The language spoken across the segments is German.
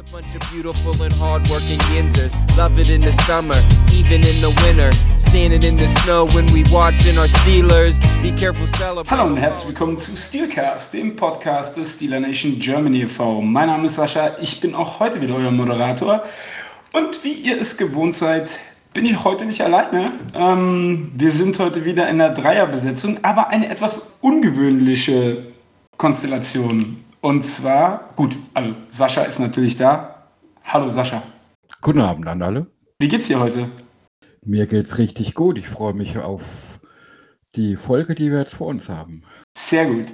a bunch of beautiful and hardworking Yinzers. Love it in the summer, even in the winter. Standing in the snow when we watching our Steelers. Be careful celebrating. Hallo und herzlich willkommen zu Steelcast, dem Podcast des Steeler Nation Germany e.V. Mein Name ist Sascha, ich bin auch heute wieder euer Moderator. Und wie ihr es gewohnt seid, bin ich heute nicht alleine. Ähm, wir sind heute wieder in der Dreierbesetzung, aber eine etwas ungewöhnliche Konstellation. Und zwar, gut, also Sascha ist natürlich da. Hallo Sascha. Guten Abend an alle. Wie geht's dir heute? Mir geht's richtig gut. Ich freue mich auf die Folge, die wir jetzt vor uns haben. Sehr gut.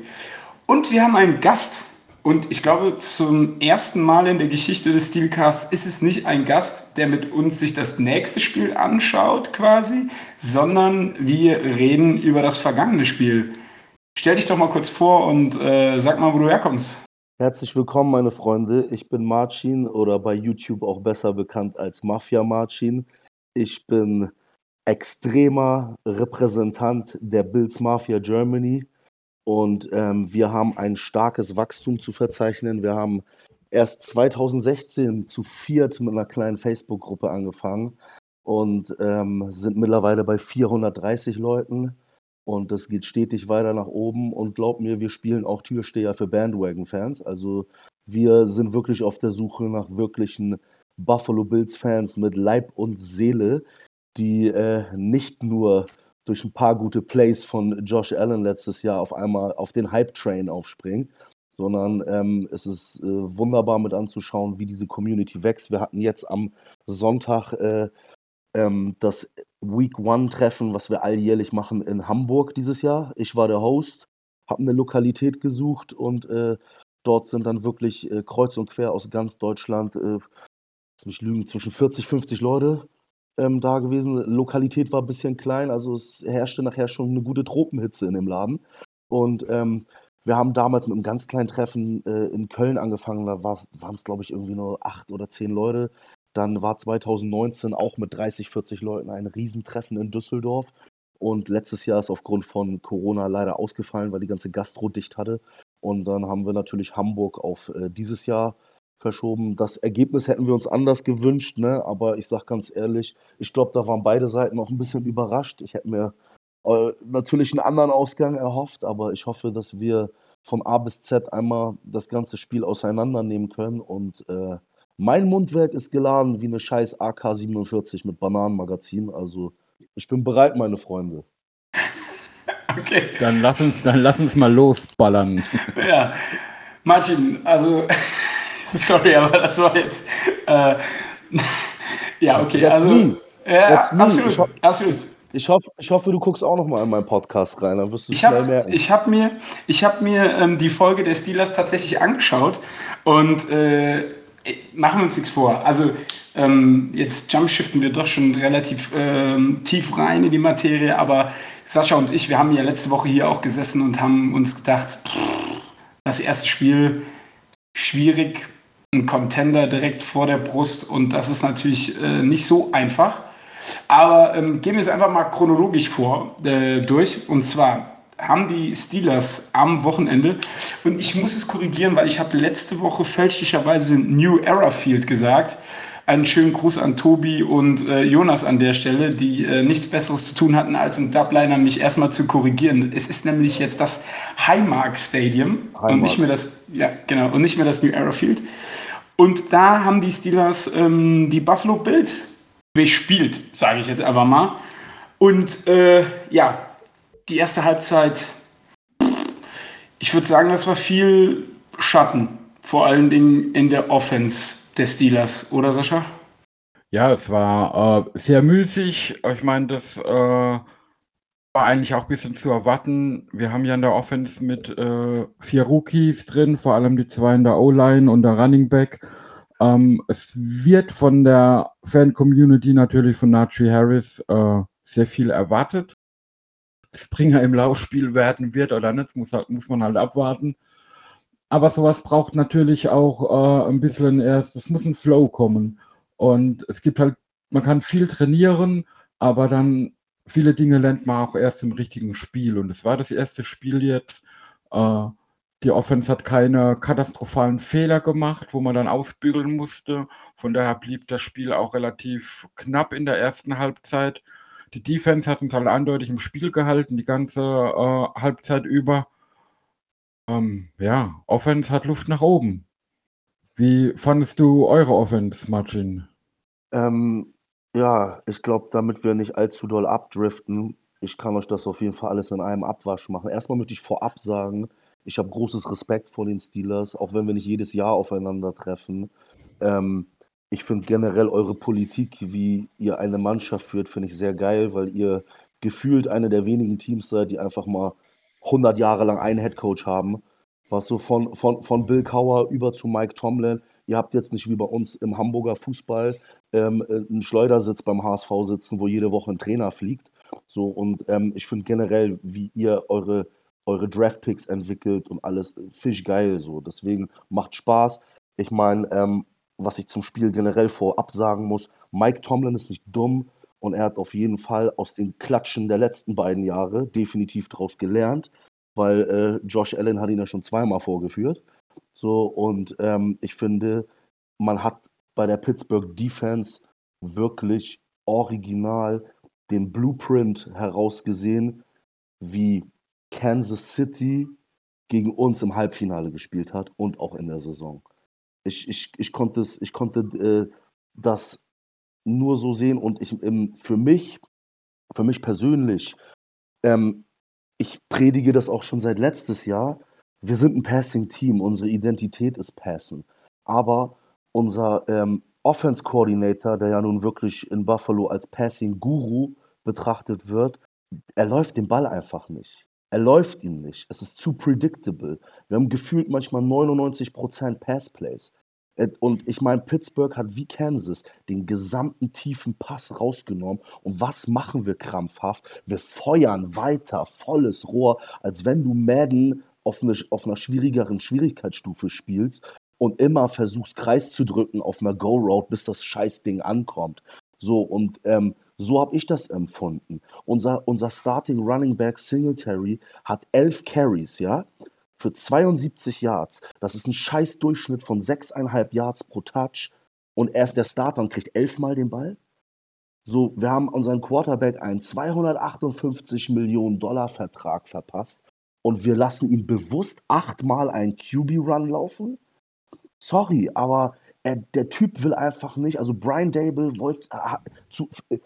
Und wir haben einen Gast. Und ich glaube, zum ersten Mal in der Geschichte des Steelcasts ist es nicht ein Gast, der mit uns sich das nächste Spiel anschaut, quasi, sondern wir reden über das vergangene Spiel. Stell dich doch mal kurz vor und äh, sag mal, wo du herkommst. Herzlich willkommen, meine Freunde. Ich bin Marcin oder bei YouTube auch besser bekannt als Mafia Marcin. Ich bin extremer Repräsentant der Bills Mafia Germany und ähm, wir haben ein starkes Wachstum zu verzeichnen. Wir haben erst 2016 zu viert mit einer kleinen Facebook-Gruppe angefangen und ähm, sind mittlerweile bei 430 Leuten. Und das geht stetig weiter nach oben. Und glaub mir, wir spielen auch Türsteher für Bandwagon-Fans. Also wir sind wirklich auf der Suche nach wirklichen Buffalo Bills-Fans mit Leib und Seele, die äh, nicht nur durch ein paar gute Plays von Josh Allen letztes Jahr auf einmal auf den Hype-Train aufspringen, sondern ähm, es ist äh, wunderbar mit anzuschauen, wie diese Community wächst. Wir hatten jetzt am Sonntag äh, ähm, das Week One-Treffen, was wir alljährlich machen in Hamburg dieses Jahr. Ich war der Host, habe eine Lokalität gesucht und äh, dort sind dann wirklich äh, kreuz und quer aus ganz Deutschland, äh, lass mich lügen, zwischen 40, 50 Leute ähm, da gewesen. Lokalität war ein bisschen klein, also es herrschte nachher schon eine gute Tropenhitze in dem Laden. Und ähm, wir haben damals mit einem ganz kleinen Treffen äh, in Köln angefangen, da waren es, glaube ich, irgendwie nur acht oder zehn Leute. Dann war 2019 auch mit 30, 40 Leuten ein Riesentreffen in Düsseldorf. Und letztes Jahr ist aufgrund von Corona leider ausgefallen, weil die ganze Gastro dicht hatte. Und dann haben wir natürlich Hamburg auf äh, dieses Jahr verschoben. Das Ergebnis hätten wir uns anders gewünscht, ne? aber ich sage ganz ehrlich, ich glaube, da waren beide Seiten auch ein bisschen überrascht. Ich hätte mir äh, natürlich einen anderen Ausgang erhofft, aber ich hoffe, dass wir von A bis Z einmal das ganze Spiel auseinandernehmen können und äh, mein Mundwerk ist geladen wie eine scheiß AK-47 mit Bananenmagazin. Also ich bin bereit, meine Freunde. Okay. Dann lass uns, dann lass uns mal losballern. Ja, Martin, also sorry, aber das war jetzt. Äh, ja, okay. Jetzt also, nie. Ja, Jetzt nie. absolut, Ich, ho absolut. ich, hoffe, ich hoffe, du guckst auch noch mal in meinen Podcast rein, dann wirst du Ich schnell habe merken. hab mir, ich hab mir ähm, die Folge der Steelers tatsächlich angeschaut und äh, machen wir uns nichts vor. Also ähm, jetzt jumpshiften wir doch schon relativ ähm, tief rein in die Materie, aber Sascha und ich, wir haben ja letzte Woche hier auch gesessen und haben uns gedacht, pff, das erste Spiel schwierig, ein Contender direkt vor der Brust und das ist natürlich äh, nicht so einfach. Aber ähm, gehen wir es einfach mal chronologisch vor äh, durch. Und zwar haben die Steelers am Wochenende, und ich muss es korrigieren, weil ich habe letzte Woche fälschlicherweise New Era Field gesagt. Einen schönen Gruß an Tobi und äh, Jonas an der Stelle, die äh, nichts Besseres zu tun hatten, als im Dubliner mich erstmal zu korrigieren. Es ist nämlich jetzt das Highmark Stadium und Highmark. nicht mehr das, ja genau, und nicht mehr das New Era Field. Und da haben die Steelers ähm, die Buffalo Bills bespielt, sage ich jetzt einfach mal. Und äh, ja, die erste Halbzeit, ich würde sagen, das war viel Schatten, vor allen Dingen in der Offense der Steelers, oder Sascha? Ja, es war äh, sehr müßig. Ich meine, das äh, war eigentlich auch ein bisschen zu erwarten. Wir haben ja in der Offense mit äh, vier Rookies drin, vor allem die zwei in der O-Line und der Running Back. Ähm, es wird von der Fan-Community natürlich von Najee Harris äh, sehr viel erwartet. Springer im Laufspiel werden wird oder nicht, muss, halt, muss man halt abwarten. Aber sowas braucht natürlich auch äh, ein bisschen erst, es muss ein Flow kommen. Und es gibt halt, man kann viel trainieren, aber dann viele Dinge lernt man auch erst im richtigen Spiel. Und es war das erste Spiel jetzt. Äh, Die Offense hat keine katastrophalen Fehler gemacht, wo man dann ausbügeln musste. Von daher blieb das Spiel auch relativ knapp in der ersten Halbzeit. Die Defense hat uns halt eindeutig im Spiel gehalten, die ganze äh, Halbzeit über. Ähm, ja, Offense hat Luft nach oben. Wie fandest du eure Offense, Marcin? Ähm, ja, ich glaube, damit wir nicht allzu doll abdriften, ich kann euch das auf jeden Fall alles in einem Abwasch machen. Erstmal möchte ich vorab sagen, ich habe großes Respekt vor den Steelers, auch wenn wir nicht jedes Jahr aufeinandertreffen. Ähm, ich finde generell eure Politik, wie ihr eine Mannschaft führt, finde ich sehr geil, weil ihr gefühlt eine der wenigen Teams seid, die einfach mal 100 Jahre lang einen Headcoach haben. Was so von, von, von Bill Cowher über zu Mike Tomlin. Ihr habt jetzt nicht wie bei uns im Hamburger Fußball ähm, einen Schleudersitz beim HSV sitzen, wo jede Woche ein Trainer fliegt. So, und ähm, ich finde generell, wie ihr eure, eure Draft-Picks entwickelt und alles, fisch geil. So. Deswegen macht Spaß. Ich meine, ähm, was ich zum Spiel generell vorab sagen muss, Mike Tomlin ist nicht dumm und er hat auf jeden Fall aus den Klatschen der letzten beiden Jahre definitiv daraus gelernt, weil äh, Josh Allen hat ihn ja schon zweimal vorgeführt. So, und ähm, ich finde, man hat bei der Pittsburgh Defense wirklich original den Blueprint herausgesehen, wie Kansas City gegen uns im Halbfinale gespielt hat und auch in der Saison ich, ich, ich konnte, es, ich konnte äh, das nur so sehen und ich, ähm, für mich, für mich persönlich, ähm, ich predige das auch schon seit letztes Jahr. Wir sind ein Passing-Team, unsere Identität ist Passen. Aber unser ähm, Offense-Coordinator, der ja nun wirklich in Buffalo als Passing-Guru betrachtet wird, er läuft den Ball einfach nicht. Er läuft ihn nicht. Es ist zu predictable. Wir haben gefühlt manchmal 99% Passplays. Äh, und ich meine, Pittsburgh hat wie Kansas den gesamten tiefen Pass rausgenommen. Und was machen wir krampfhaft? Wir feuern weiter, volles Rohr, als wenn du Madden auf, eine, auf einer schwierigeren Schwierigkeitsstufe spielst und immer versuchst, Kreis zu drücken auf einer Go-Road, bis das Scheißding ankommt. So, und ähm, so habe ich das empfunden. Unser, unser Starting Running Back Singletary hat elf Carries, ja, für 72 Yards. Das ist ein scheiß Durchschnitt von 6,5 Yards pro Touch. Und er ist der Starter und kriegt elfmal den Ball. So, wir haben unseren Quarterback einen 258 Millionen Dollar Vertrag verpasst und wir lassen ihn bewusst achtmal einen QB-Run laufen. Sorry, aber er, der Typ will einfach nicht. Also Brian Dable wollte äh, zu, äh,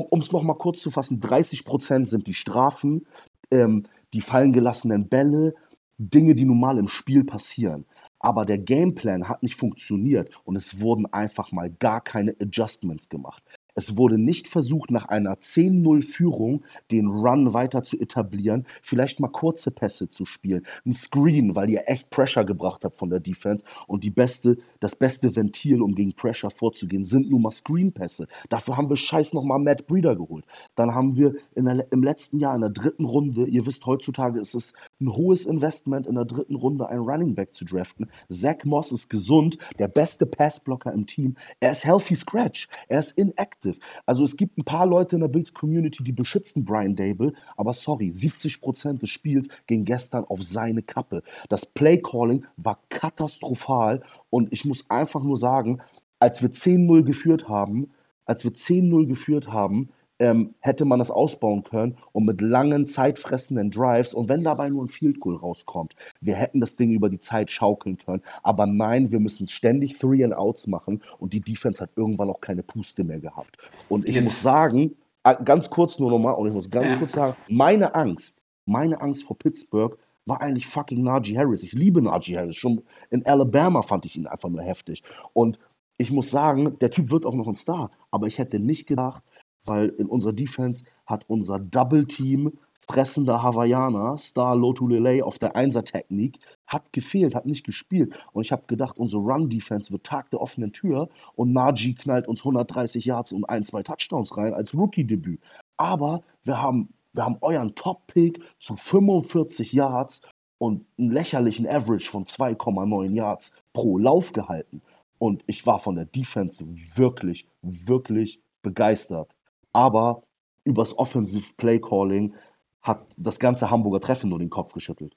um es nochmal kurz zu fassen, 30 Prozent sind die Strafen, ähm, die fallen gelassenen Bälle, Dinge, die normal im Spiel passieren. Aber der Gameplan hat nicht funktioniert und es wurden einfach mal gar keine Adjustments gemacht. Es wurde nicht versucht, nach einer 10-0-Führung den Run weiter zu etablieren, vielleicht mal kurze Pässe zu spielen, ein Screen, weil ihr echt Pressure gebracht habt von der Defense und die beste, das beste Ventil, um gegen Pressure vorzugehen, sind nun mal Screen-Pässe. Dafür haben wir scheiß nochmal Matt Breeder geholt. Dann haben wir der, im letzten Jahr in der dritten Runde, ihr wisst, heutzutage ist es ein hohes Investment, in der dritten Runde einen Running Back zu draften. Zach Moss ist gesund, der beste Passblocker im Team. Er ist healthy scratch, er ist inactive active. Also es gibt ein paar Leute in der Bills Community, die beschützen Brian Dable, aber sorry, 70% des Spiels ging gestern auf seine Kappe. Das Play Calling war katastrophal und ich muss einfach nur sagen, als wir 10-0 geführt haben, als wir 10-0 geführt haben, ähm, hätte man das ausbauen können und mit langen, zeitfressenden Drives und wenn dabei nur ein Field Goal rauskommt, wir hätten das Ding über die Zeit schaukeln können. Aber nein, wir müssen ständig Three and Outs machen und die Defense hat irgendwann auch keine Puste mehr gehabt. Und ich Jetzt. muss sagen, äh, ganz kurz nur nochmal, und ich muss ganz ja. kurz sagen, meine Angst, meine Angst vor Pittsburgh war eigentlich fucking Najee Harris. Ich liebe Najee Harris. Schon in Alabama fand ich ihn einfach nur heftig. Und ich muss sagen, der Typ wird auch noch ein Star. Aber ich hätte nicht gedacht, weil in unserer Defense hat unser Double-Team fressender Hawaiianer, Star Lotulele auf der Einser-Technik, hat gefehlt, hat nicht gespielt. Und ich habe gedacht, unsere Run-Defense wird Tag der offenen Tür und Najee knallt uns 130 Yards und ein, zwei Touchdowns rein als Rookie-Debüt. Aber wir haben, wir haben euren Top-Pick zu 45 Yards und einen lächerlichen Average von 2,9 Yards pro Lauf gehalten. Und ich war von der Defense wirklich, wirklich begeistert aber übers Offensive Play Calling hat das ganze Hamburger Treffen nur den Kopf geschüttelt.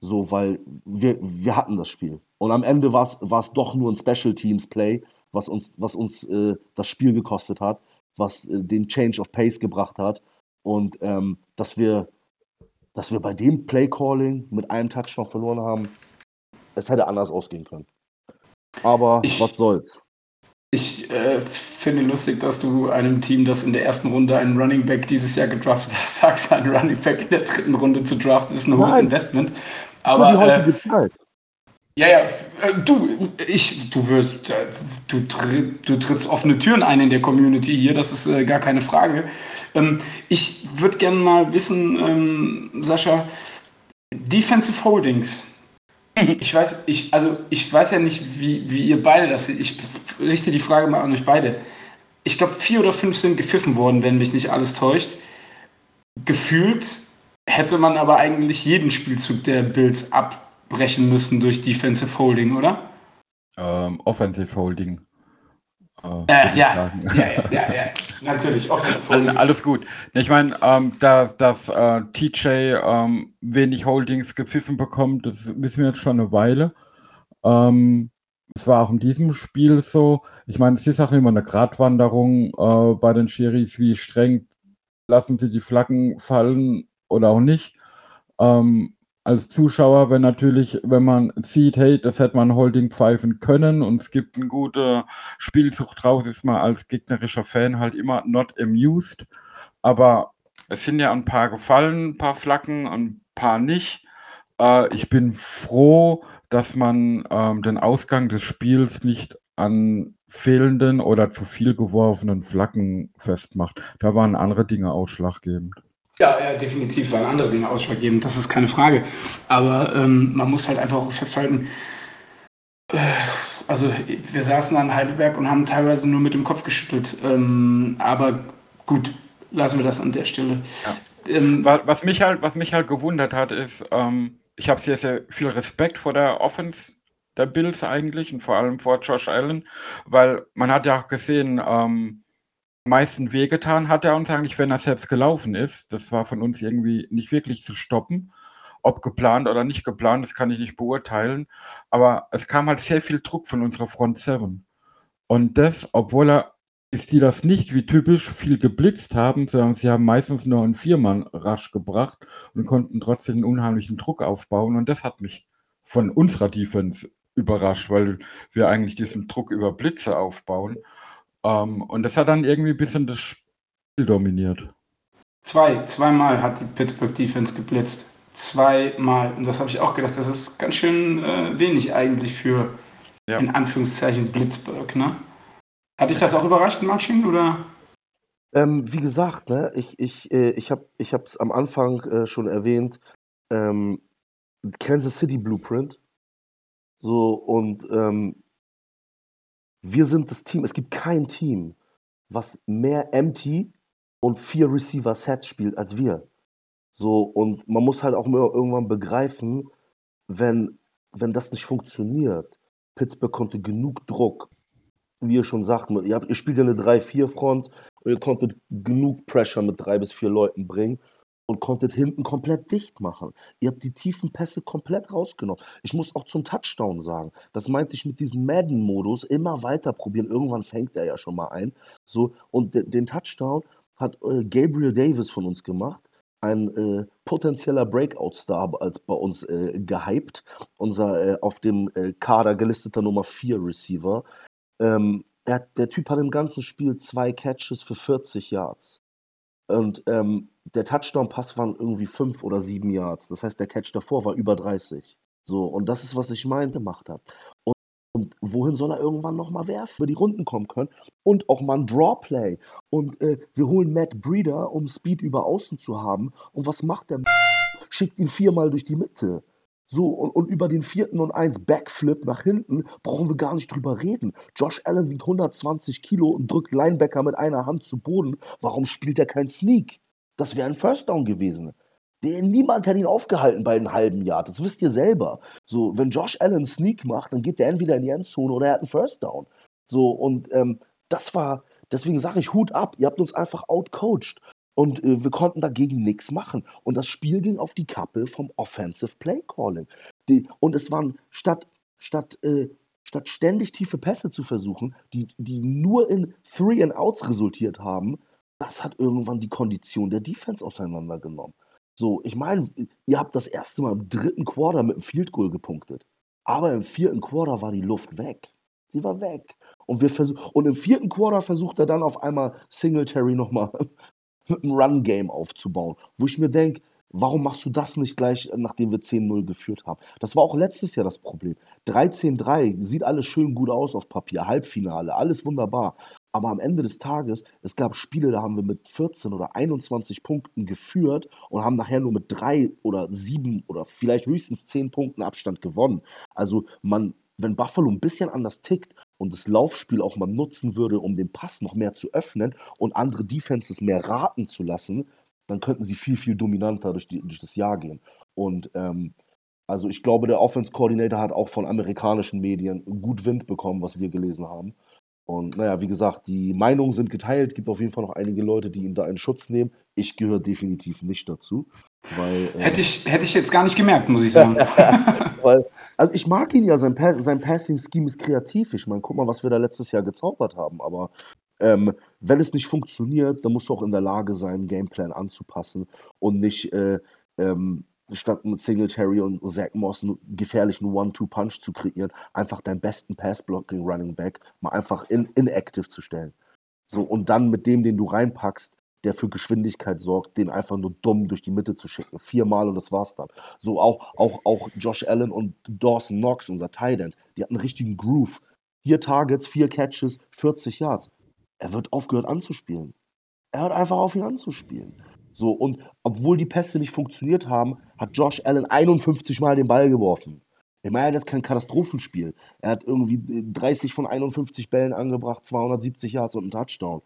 So, weil wir, wir hatten das Spiel. Und am Ende war es doch nur ein Special Teams Play, was uns, was uns äh, das Spiel gekostet hat, was äh, den Change of Pace gebracht hat. Und ähm, dass wir, dass wir bei dem Play Calling mit einem Touchdown verloren haben, es hätte anders ausgehen können. Aber ich, was soll's. Ich äh, finde lustig, dass du einem Team, das in der ersten Runde einen Running Back dieses Jahr gedraftet hat, sagst, einen Running Back in der dritten Runde zu draften, ist ein hohes Investment. Aber, Für die heutige äh, Zeit. Ja, ja, äh, du, ich, du wirst, äh, du, du trittst offene Türen ein in der Community hier, das ist äh, gar keine Frage. Ähm, ich würde gerne mal wissen, ähm, Sascha, Defensive Holdings. Ich weiß, ich, also ich weiß ja nicht, wie, wie ihr beide das seht. Ich richte die Frage mal an euch beide. Ich glaube, vier oder fünf sind gepfiffen worden, wenn mich nicht alles täuscht. Gefühlt hätte man aber eigentlich jeden Spielzug der Bills abbrechen müssen durch Defensive Holding, oder? Ähm, Offensive Holding. Äh, äh ja, ja, ja, ja, ja, natürlich, Offensive Holding. Alles gut. Ich meine, ähm, dass, dass äh, TJ ähm, wenig Holdings gepfiffen bekommt, das wissen wir jetzt schon eine Weile. Ähm, es war auch in diesem Spiel so. Ich meine, es ist auch immer eine Gratwanderung äh, bei den Schiris, wie streng lassen sie die Flaggen fallen oder auch nicht. Ähm, als Zuschauer, wenn natürlich, wenn man sieht, hey, das hätte man Holding pfeifen können und es gibt einen guten Spielzug draus, ist man als gegnerischer Fan halt immer not amused. Aber es sind ja ein paar gefallen, ein paar Flaggen, ein paar nicht. Äh, ich bin froh, dass man ähm, den Ausgang des Spiels nicht an fehlenden oder zu viel geworfenen Flaggen festmacht. Da waren andere Dinge ausschlaggebend. Ja, ja, definitiv waren andere Dinge ausschlaggebend, das ist keine Frage. Aber ähm, man muss halt einfach auch festhalten, äh, also wir saßen an Heidelberg und haben teilweise nur mit dem Kopf geschüttelt. Ähm, aber gut, lassen wir das an der Stelle. Ja. Ähm, was, mich halt, was mich halt gewundert hat, ist, ähm, ich habe sehr, sehr viel Respekt vor der Offense der Bills eigentlich und vor allem vor Josh Allen, weil man hat ja auch gesehen, ähm, meisten wehgetan hat er uns eigentlich, wenn er selbst gelaufen ist. Das war von uns irgendwie nicht wirklich zu stoppen. Ob geplant oder nicht geplant, das kann ich nicht beurteilen. Aber es kam halt sehr viel Druck von unserer Front 7. Und das, obwohl er ist die das nicht wie typisch viel geblitzt haben, sondern sie haben meistens nur einen Viermann rasch gebracht und konnten trotzdem einen unheimlichen Druck aufbauen. Und das hat mich von unserer Defense überrascht, weil wir eigentlich diesen Druck über Blitze aufbauen. Ähm, und das hat dann irgendwie ein bisschen das Spiel dominiert. Zwei, zweimal hat die Pittsburgh Defense geblitzt. Zweimal. Und das habe ich auch gedacht, das ist ganz schön äh, wenig eigentlich für ja. in Anführungszeichen Blitzburg, ne? Hat dich das auch überrascht, Martin, oder? Ähm, wie gesagt, ne, ich, ich, äh, ich habe es am Anfang äh, schon erwähnt, ähm, Kansas City Blueprint. So, und ähm, wir sind das Team, es gibt kein Team, was mehr empty und vier Receiver Sets spielt als wir. So, und man muss halt auch irgendwann begreifen, wenn, wenn das nicht funktioniert. Pittsburgh konnte genug Druck, wie ihr schon sagt, ihr, habt, ihr spielt ja eine 3-4-Front und ihr konntet genug Pressure mit drei bis vier Leuten bringen und konntet hinten komplett dicht machen. Ihr habt die tiefen Pässe komplett rausgenommen. Ich muss auch zum Touchdown sagen, das meinte ich mit diesem Madden-Modus, immer weiter probieren. Irgendwann fängt er ja schon mal ein. So, und de den Touchdown hat äh, Gabriel Davis von uns gemacht. Ein äh, potenzieller Breakout-Star als bei uns äh, gehypt. Unser äh, auf dem äh, Kader gelisteter Nummer 4 Receiver. Ähm, er, der Typ hat im ganzen Spiel zwei Catches für 40 Yards. Und ähm, der Touchdown-Pass waren irgendwie fünf oder sieben Yards. Das heißt, der Catch davor war über 30. So, und das ist, was ich meinte, gemacht habe. Und, und, wohin soll er irgendwann nochmal werfen, über die Runden kommen können? Und auch mal ein Drawplay. Und äh, wir holen Matt Breeder, um Speed über außen zu haben. Und was macht der? Schickt ihn viermal durch die Mitte. So, und, und, über den vierten und eins Backflip nach hinten brauchen wir gar nicht drüber reden. Josh Allen wiegt 120 Kilo und drückt Linebacker mit einer Hand zu Boden. Warum spielt er kein Sneak? Das wäre ein First Down gewesen. Der, niemand hat ihn aufgehalten bei einem halben Jahr. Das wisst ihr selber. So, wenn Josh Allen Sneak macht, dann geht der entweder in die Endzone oder er hat einen First Down. So, und ähm, das war, deswegen sage ich Hut ab. Ihr habt uns einfach outcoached. Und äh, wir konnten dagegen nichts machen. Und das Spiel ging auf die Kappe vom Offensive Play Calling. Die, und es waren statt, statt, äh, statt ständig tiefe Pässe zu versuchen, die, die nur in Three and Outs resultiert haben, das hat irgendwann die Kondition der Defense auseinandergenommen. So, ich meine, ihr habt das erste Mal im dritten Quarter mit einem Field Goal gepunktet. Aber im vierten Quarter war die Luft weg. Sie war weg. Und, wir und im vierten Quarter versucht er dann auf einmal Singletary nochmal mit einem Run-Game aufzubauen. Wo ich mir denke, warum machst du das nicht gleich, nachdem wir 10-0 geführt haben? Das war auch letztes Jahr das Problem. 13-3, sieht alles schön gut aus auf Papier, Halbfinale, alles wunderbar. Aber am Ende des Tages, es gab Spiele, da haben wir mit 14 oder 21 Punkten geführt und haben nachher nur mit drei oder sieben oder vielleicht höchstens zehn Punkten Abstand gewonnen. Also man, wenn Buffalo ein bisschen anders tickt und das Laufspiel auch mal nutzen würde, um den Pass noch mehr zu öffnen und andere Defenses mehr raten zu lassen, dann könnten sie viel, viel dominanter durch, die, durch das Jahr gehen. Und ähm, also ich glaube, der Offense Coordinator hat auch von amerikanischen Medien gut Wind bekommen, was wir gelesen haben. Und naja, wie gesagt, die Meinungen sind geteilt. Es gibt auf jeden Fall noch einige Leute, die ihn da in Schutz nehmen. Ich gehöre definitiv nicht dazu. Weil, äh, hätte, ich, hätte ich jetzt gar nicht gemerkt, muss ich sagen. weil, also ich mag ihn ja, sein, Pass, sein Passing-Scheme ist kreativ. Ich meine, guck mal, was wir da letztes Jahr gezaubert haben. Aber ähm, wenn es nicht funktioniert, dann musst du auch in der Lage sein, Gameplan anzupassen und nicht äh, ähm, statt mit Singletary und Zach Moss einen gefährlichen One-Two-Punch zu kreieren, einfach deinen besten Pass-Blocking-Running Back mal einfach in, inactive zu stellen. So, und dann mit dem, den du reinpackst, der für Geschwindigkeit sorgt, den einfach nur dumm durch die Mitte zu schicken. Viermal und das war's dann. So auch, auch, auch Josh Allen und Dawson Knox, unser Tight End, die hatten einen richtigen Groove. Vier Targets, vier Catches, 40 Yards. Er wird aufgehört anzuspielen. Er hört einfach auf, ihn anzuspielen. So, und obwohl die Pässe nicht funktioniert haben, hat Josh Allen 51 Mal den Ball geworfen. Ich meine, das ist kein Katastrophenspiel. Er hat irgendwie 30 von 51 Bällen angebracht, 270 Yards und einen Touchdown.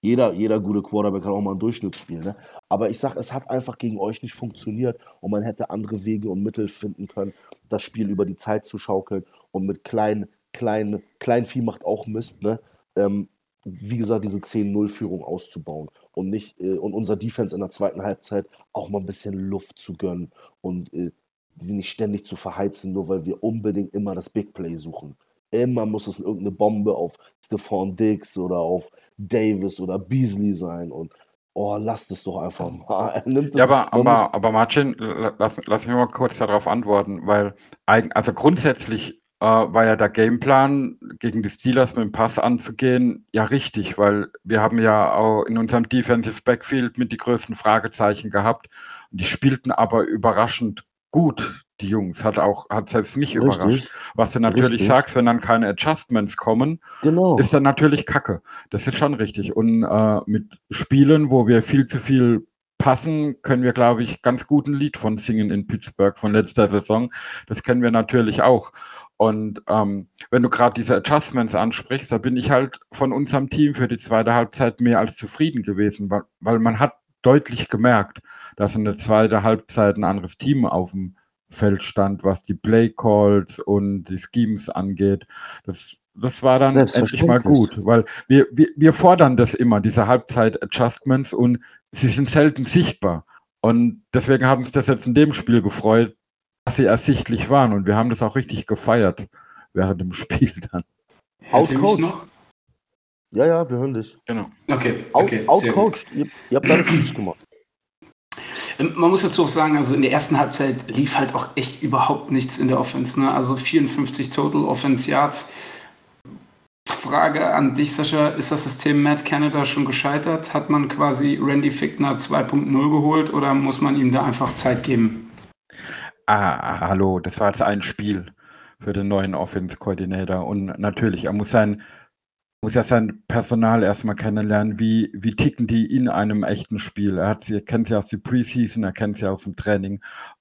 Jeder, jeder gute Quarterback kann auch mal ein Durchschnittsspiel. Ne? Aber ich sage, es hat einfach gegen euch nicht funktioniert und man hätte andere Wege und Mittel finden können, das Spiel über die Zeit zu schaukeln und mit klein, klein, Kleinvieh macht auch Mist. Ne? Ähm, wie gesagt, diese 10-0-Führung auszubauen und nicht äh, und unser Defense in der zweiten Halbzeit auch mal ein bisschen Luft zu gönnen und äh, die nicht ständig zu verheizen, nur weil wir unbedingt immer das Big Play suchen. Immer muss es irgendeine Bombe auf Stephon Diggs oder auf Davis oder Beasley sein und oh, lasst es doch einfach mal. ja, aber, aber, aber Martin, lass, lass mich mal kurz darauf antworten, weil also grundsätzlich äh, war ja der Gameplan, gegen die Steelers mit dem Pass anzugehen, ja richtig, weil wir haben ja auch in unserem Defensive Backfield mit die größten Fragezeichen gehabt. Und die spielten aber überraschend gut, die Jungs. Hat auch, hat selbst mich richtig. überrascht. Was du natürlich richtig. sagst, wenn dann keine Adjustments kommen, genau. ist dann natürlich Kacke. Das ist schon richtig. Und äh, mit Spielen, wo wir viel zu viel passen, können wir, glaube ich, ganz guten Lied von singen in Pittsburgh von letzter Saison. Das kennen wir natürlich auch. Und ähm, wenn du gerade diese Adjustments ansprichst, da bin ich halt von unserem Team für die zweite Halbzeit mehr als zufrieden gewesen, weil, weil man hat deutlich gemerkt, dass in der zweiten Halbzeit ein anderes Team auf dem Feld stand, was die Play Calls und die Schemes angeht. Das, das war dann endlich mal gut, weil wir, wir, wir fordern das immer, diese Halbzeit-Adjustments und sie sind selten sichtbar. Und deswegen hat uns das jetzt in dem Spiel gefreut, dass sie ersichtlich waren. Und wir haben das auch richtig gefeiert während dem Spiel dann. Outcoached? Ja, ja, wir hören dich. Genau. Okay, okay. Outcoached. Ihr, ihr habt alles richtig gemacht. Ähm, man muss dazu auch sagen, also in der ersten Halbzeit lief halt auch echt überhaupt nichts in der Offense. Ne? Also 54 Total Offense Yards. Frage an dich, Sascha, ist das System Matt Canada schon gescheitert? Hat man quasi Randy Fickner 2.0 geholt oder muss man ihm da einfach Zeit geben? Ah, hallo, das war jetzt ein Spiel für den neuen Offense-Coordinator. Und natürlich, er muss sein, muss ja sein Personal erstmal kennenlernen, wie, wie ticken die in einem echten Spiel. Er er kennt sie aus der Preseason, er kennt sie aus dem Training.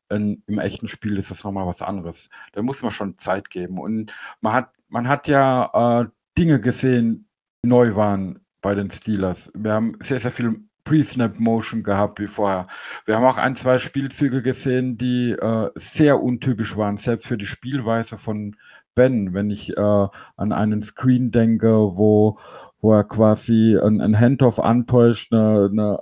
In, Im echten Spiel ist das nochmal was anderes. Da muss man schon Zeit geben. Und man hat, man hat ja äh, Dinge gesehen, die neu waren bei den Steelers. Wir haben sehr, sehr viel Pre-Snap-Motion gehabt wie vorher. Wir haben auch ein, zwei Spielzüge gesehen, die äh, sehr untypisch waren, selbst für die Spielweise von Ben. Wenn ich äh, an einen Screen denke, wo, wo er quasi ein, ein Handoff antäuscht, eine, eine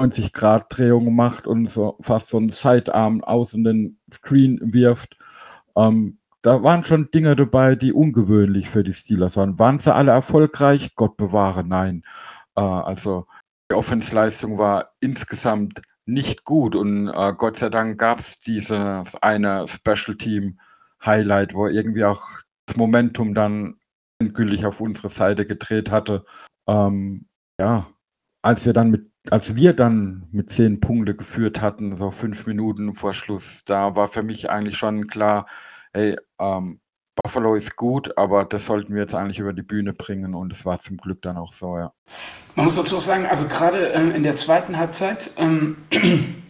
90-Grad-Drehung macht und so fast so einen Sidearm außen den Screen wirft. Ähm, da waren schon Dinge dabei, die ungewöhnlich für die Steelers waren. Waren sie alle erfolgreich? Gott bewahre, nein. Äh, also die Offensleistung war insgesamt nicht gut und äh, Gott sei Dank gab es dieses eine Special Team Highlight, wo irgendwie auch das Momentum dann endgültig auf unsere Seite gedreht hatte. Ähm, ja, als wir dann mit als wir dann mit zehn Punkte geführt hatten, so fünf Minuten vor Schluss, da war für mich eigentlich schon klar, hey, ähm, Buffalo ist gut, aber das sollten wir jetzt eigentlich über die Bühne bringen und es war zum Glück dann auch so, ja. Man muss dazu auch sagen, also gerade ähm, in der zweiten Halbzeit, ähm,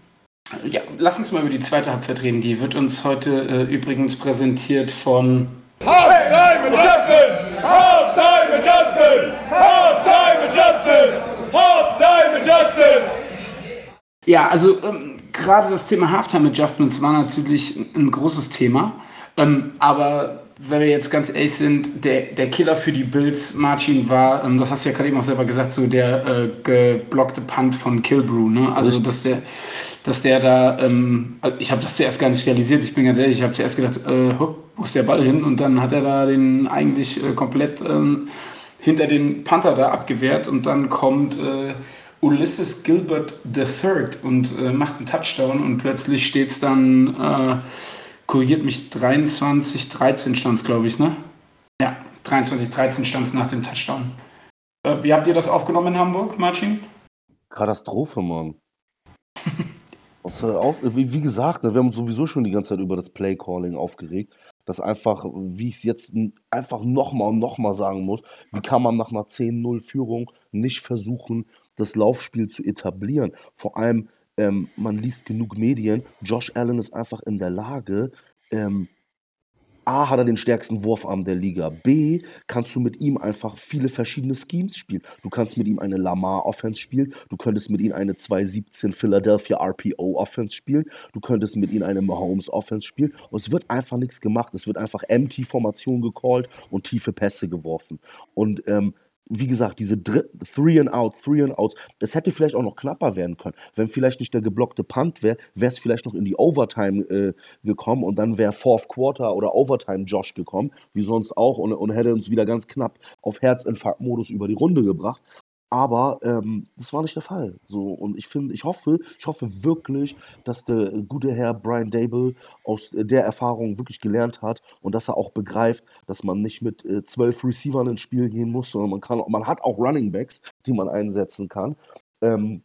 ja, lass uns mal über die zweite Halbzeit reden. Die wird uns heute äh, übrigens präsentiert von Halftime Adjustments! Halftime Adjustments! Halftime Adjustments! Halftime Adjustments! Ja, also ähm, gerade das Thema Halftime Adjustments war natürlich ein großes Thema. Ähm, aber wenn wir jetzt ganz ehrlich sind, der, der Killer für die Bills, Marcin, war, ähm, das hast du ja gerade eben auch selber gesagt, so der äh, geblockte Punt von Kilbrew. Ne? Also, dass der, dass der da, ähm, ich habe das zuerst gar nicht realisiert, ich bin ganz ehrlich, ich habe zuerst gedacht, äh, wo ist der Ball hin? Und dann hat er da den eigentlich äh, komplett ähm, hinter den Panther da abgewehrt und dann kommt äh, Ulysses Gilbert III und äh, macht einen Touchdown und plötzlich steht es dann äh, korrigiert mich, 23, 13 stand es, glaube ich, ne? Ja, 23, 13 stand es nach dem Touchdown. Äh, wie habt ihr das aufgenommen in Hamburg, Marcin? Katastrophe, Mann. auf, wie, gesagt, ne, wir haben sowieso schon die ganze Zeit über das Play-Calling aufgeregt. Das einfach, wie ich es jetzt einfach nochmal und nochmal sagen muss, wie kann man nach einer 10-0-Führung nicht versuchen, das Laufspiel zu etablieren? Vor allem, ähm, man liest genug Medien. Josh Allen ist einfach in der Lage, ähm, A, hat er den stärksten Wurfarm der Liga. B, kannst du mit ihm einfach viele verschiedene Schemes spielen. Du kannst mit ihm eine Lamar-Offense spielen. Du könntest mit ihm eine 217 Philadelphia RPO-Offense spielen. Du könntest mit ihm eine Mahomes-Offense spielen. Und es wird einfach nichts gemacht. Es wird einfach Empty-Formation gecallt und tiefe Pässe geworfen. Und ähm, wie gesagt, diese Three and Out, Three and Out, das hätte vielleicht auch noch knapper werden können. Wenn vielleicht nicht der geblockte Punt wäre, wäre es vielleicht noch in die Overtime äh, gekommen und dann wäre Fourth Quarter oder Overtime Josh gekommen, wie sonst auch, und, und hätte uns wieder ganz knapp auf Herzinfarktmodus über die Runde gebracht. Aber ähm, das war nicht der Fall. So, und ich finde, ich hoffe, ich hoffe wirklich, dass der gute Herr Brian Dable aus der Erfahrung wirklich gelernt hat und dass er auch begreift, dass man nicht mit äh, zwölf Receivern ins Spiel gehen muss, sondern man kann, man hat auch Running Backs, die man einsetzen kann. Ähm,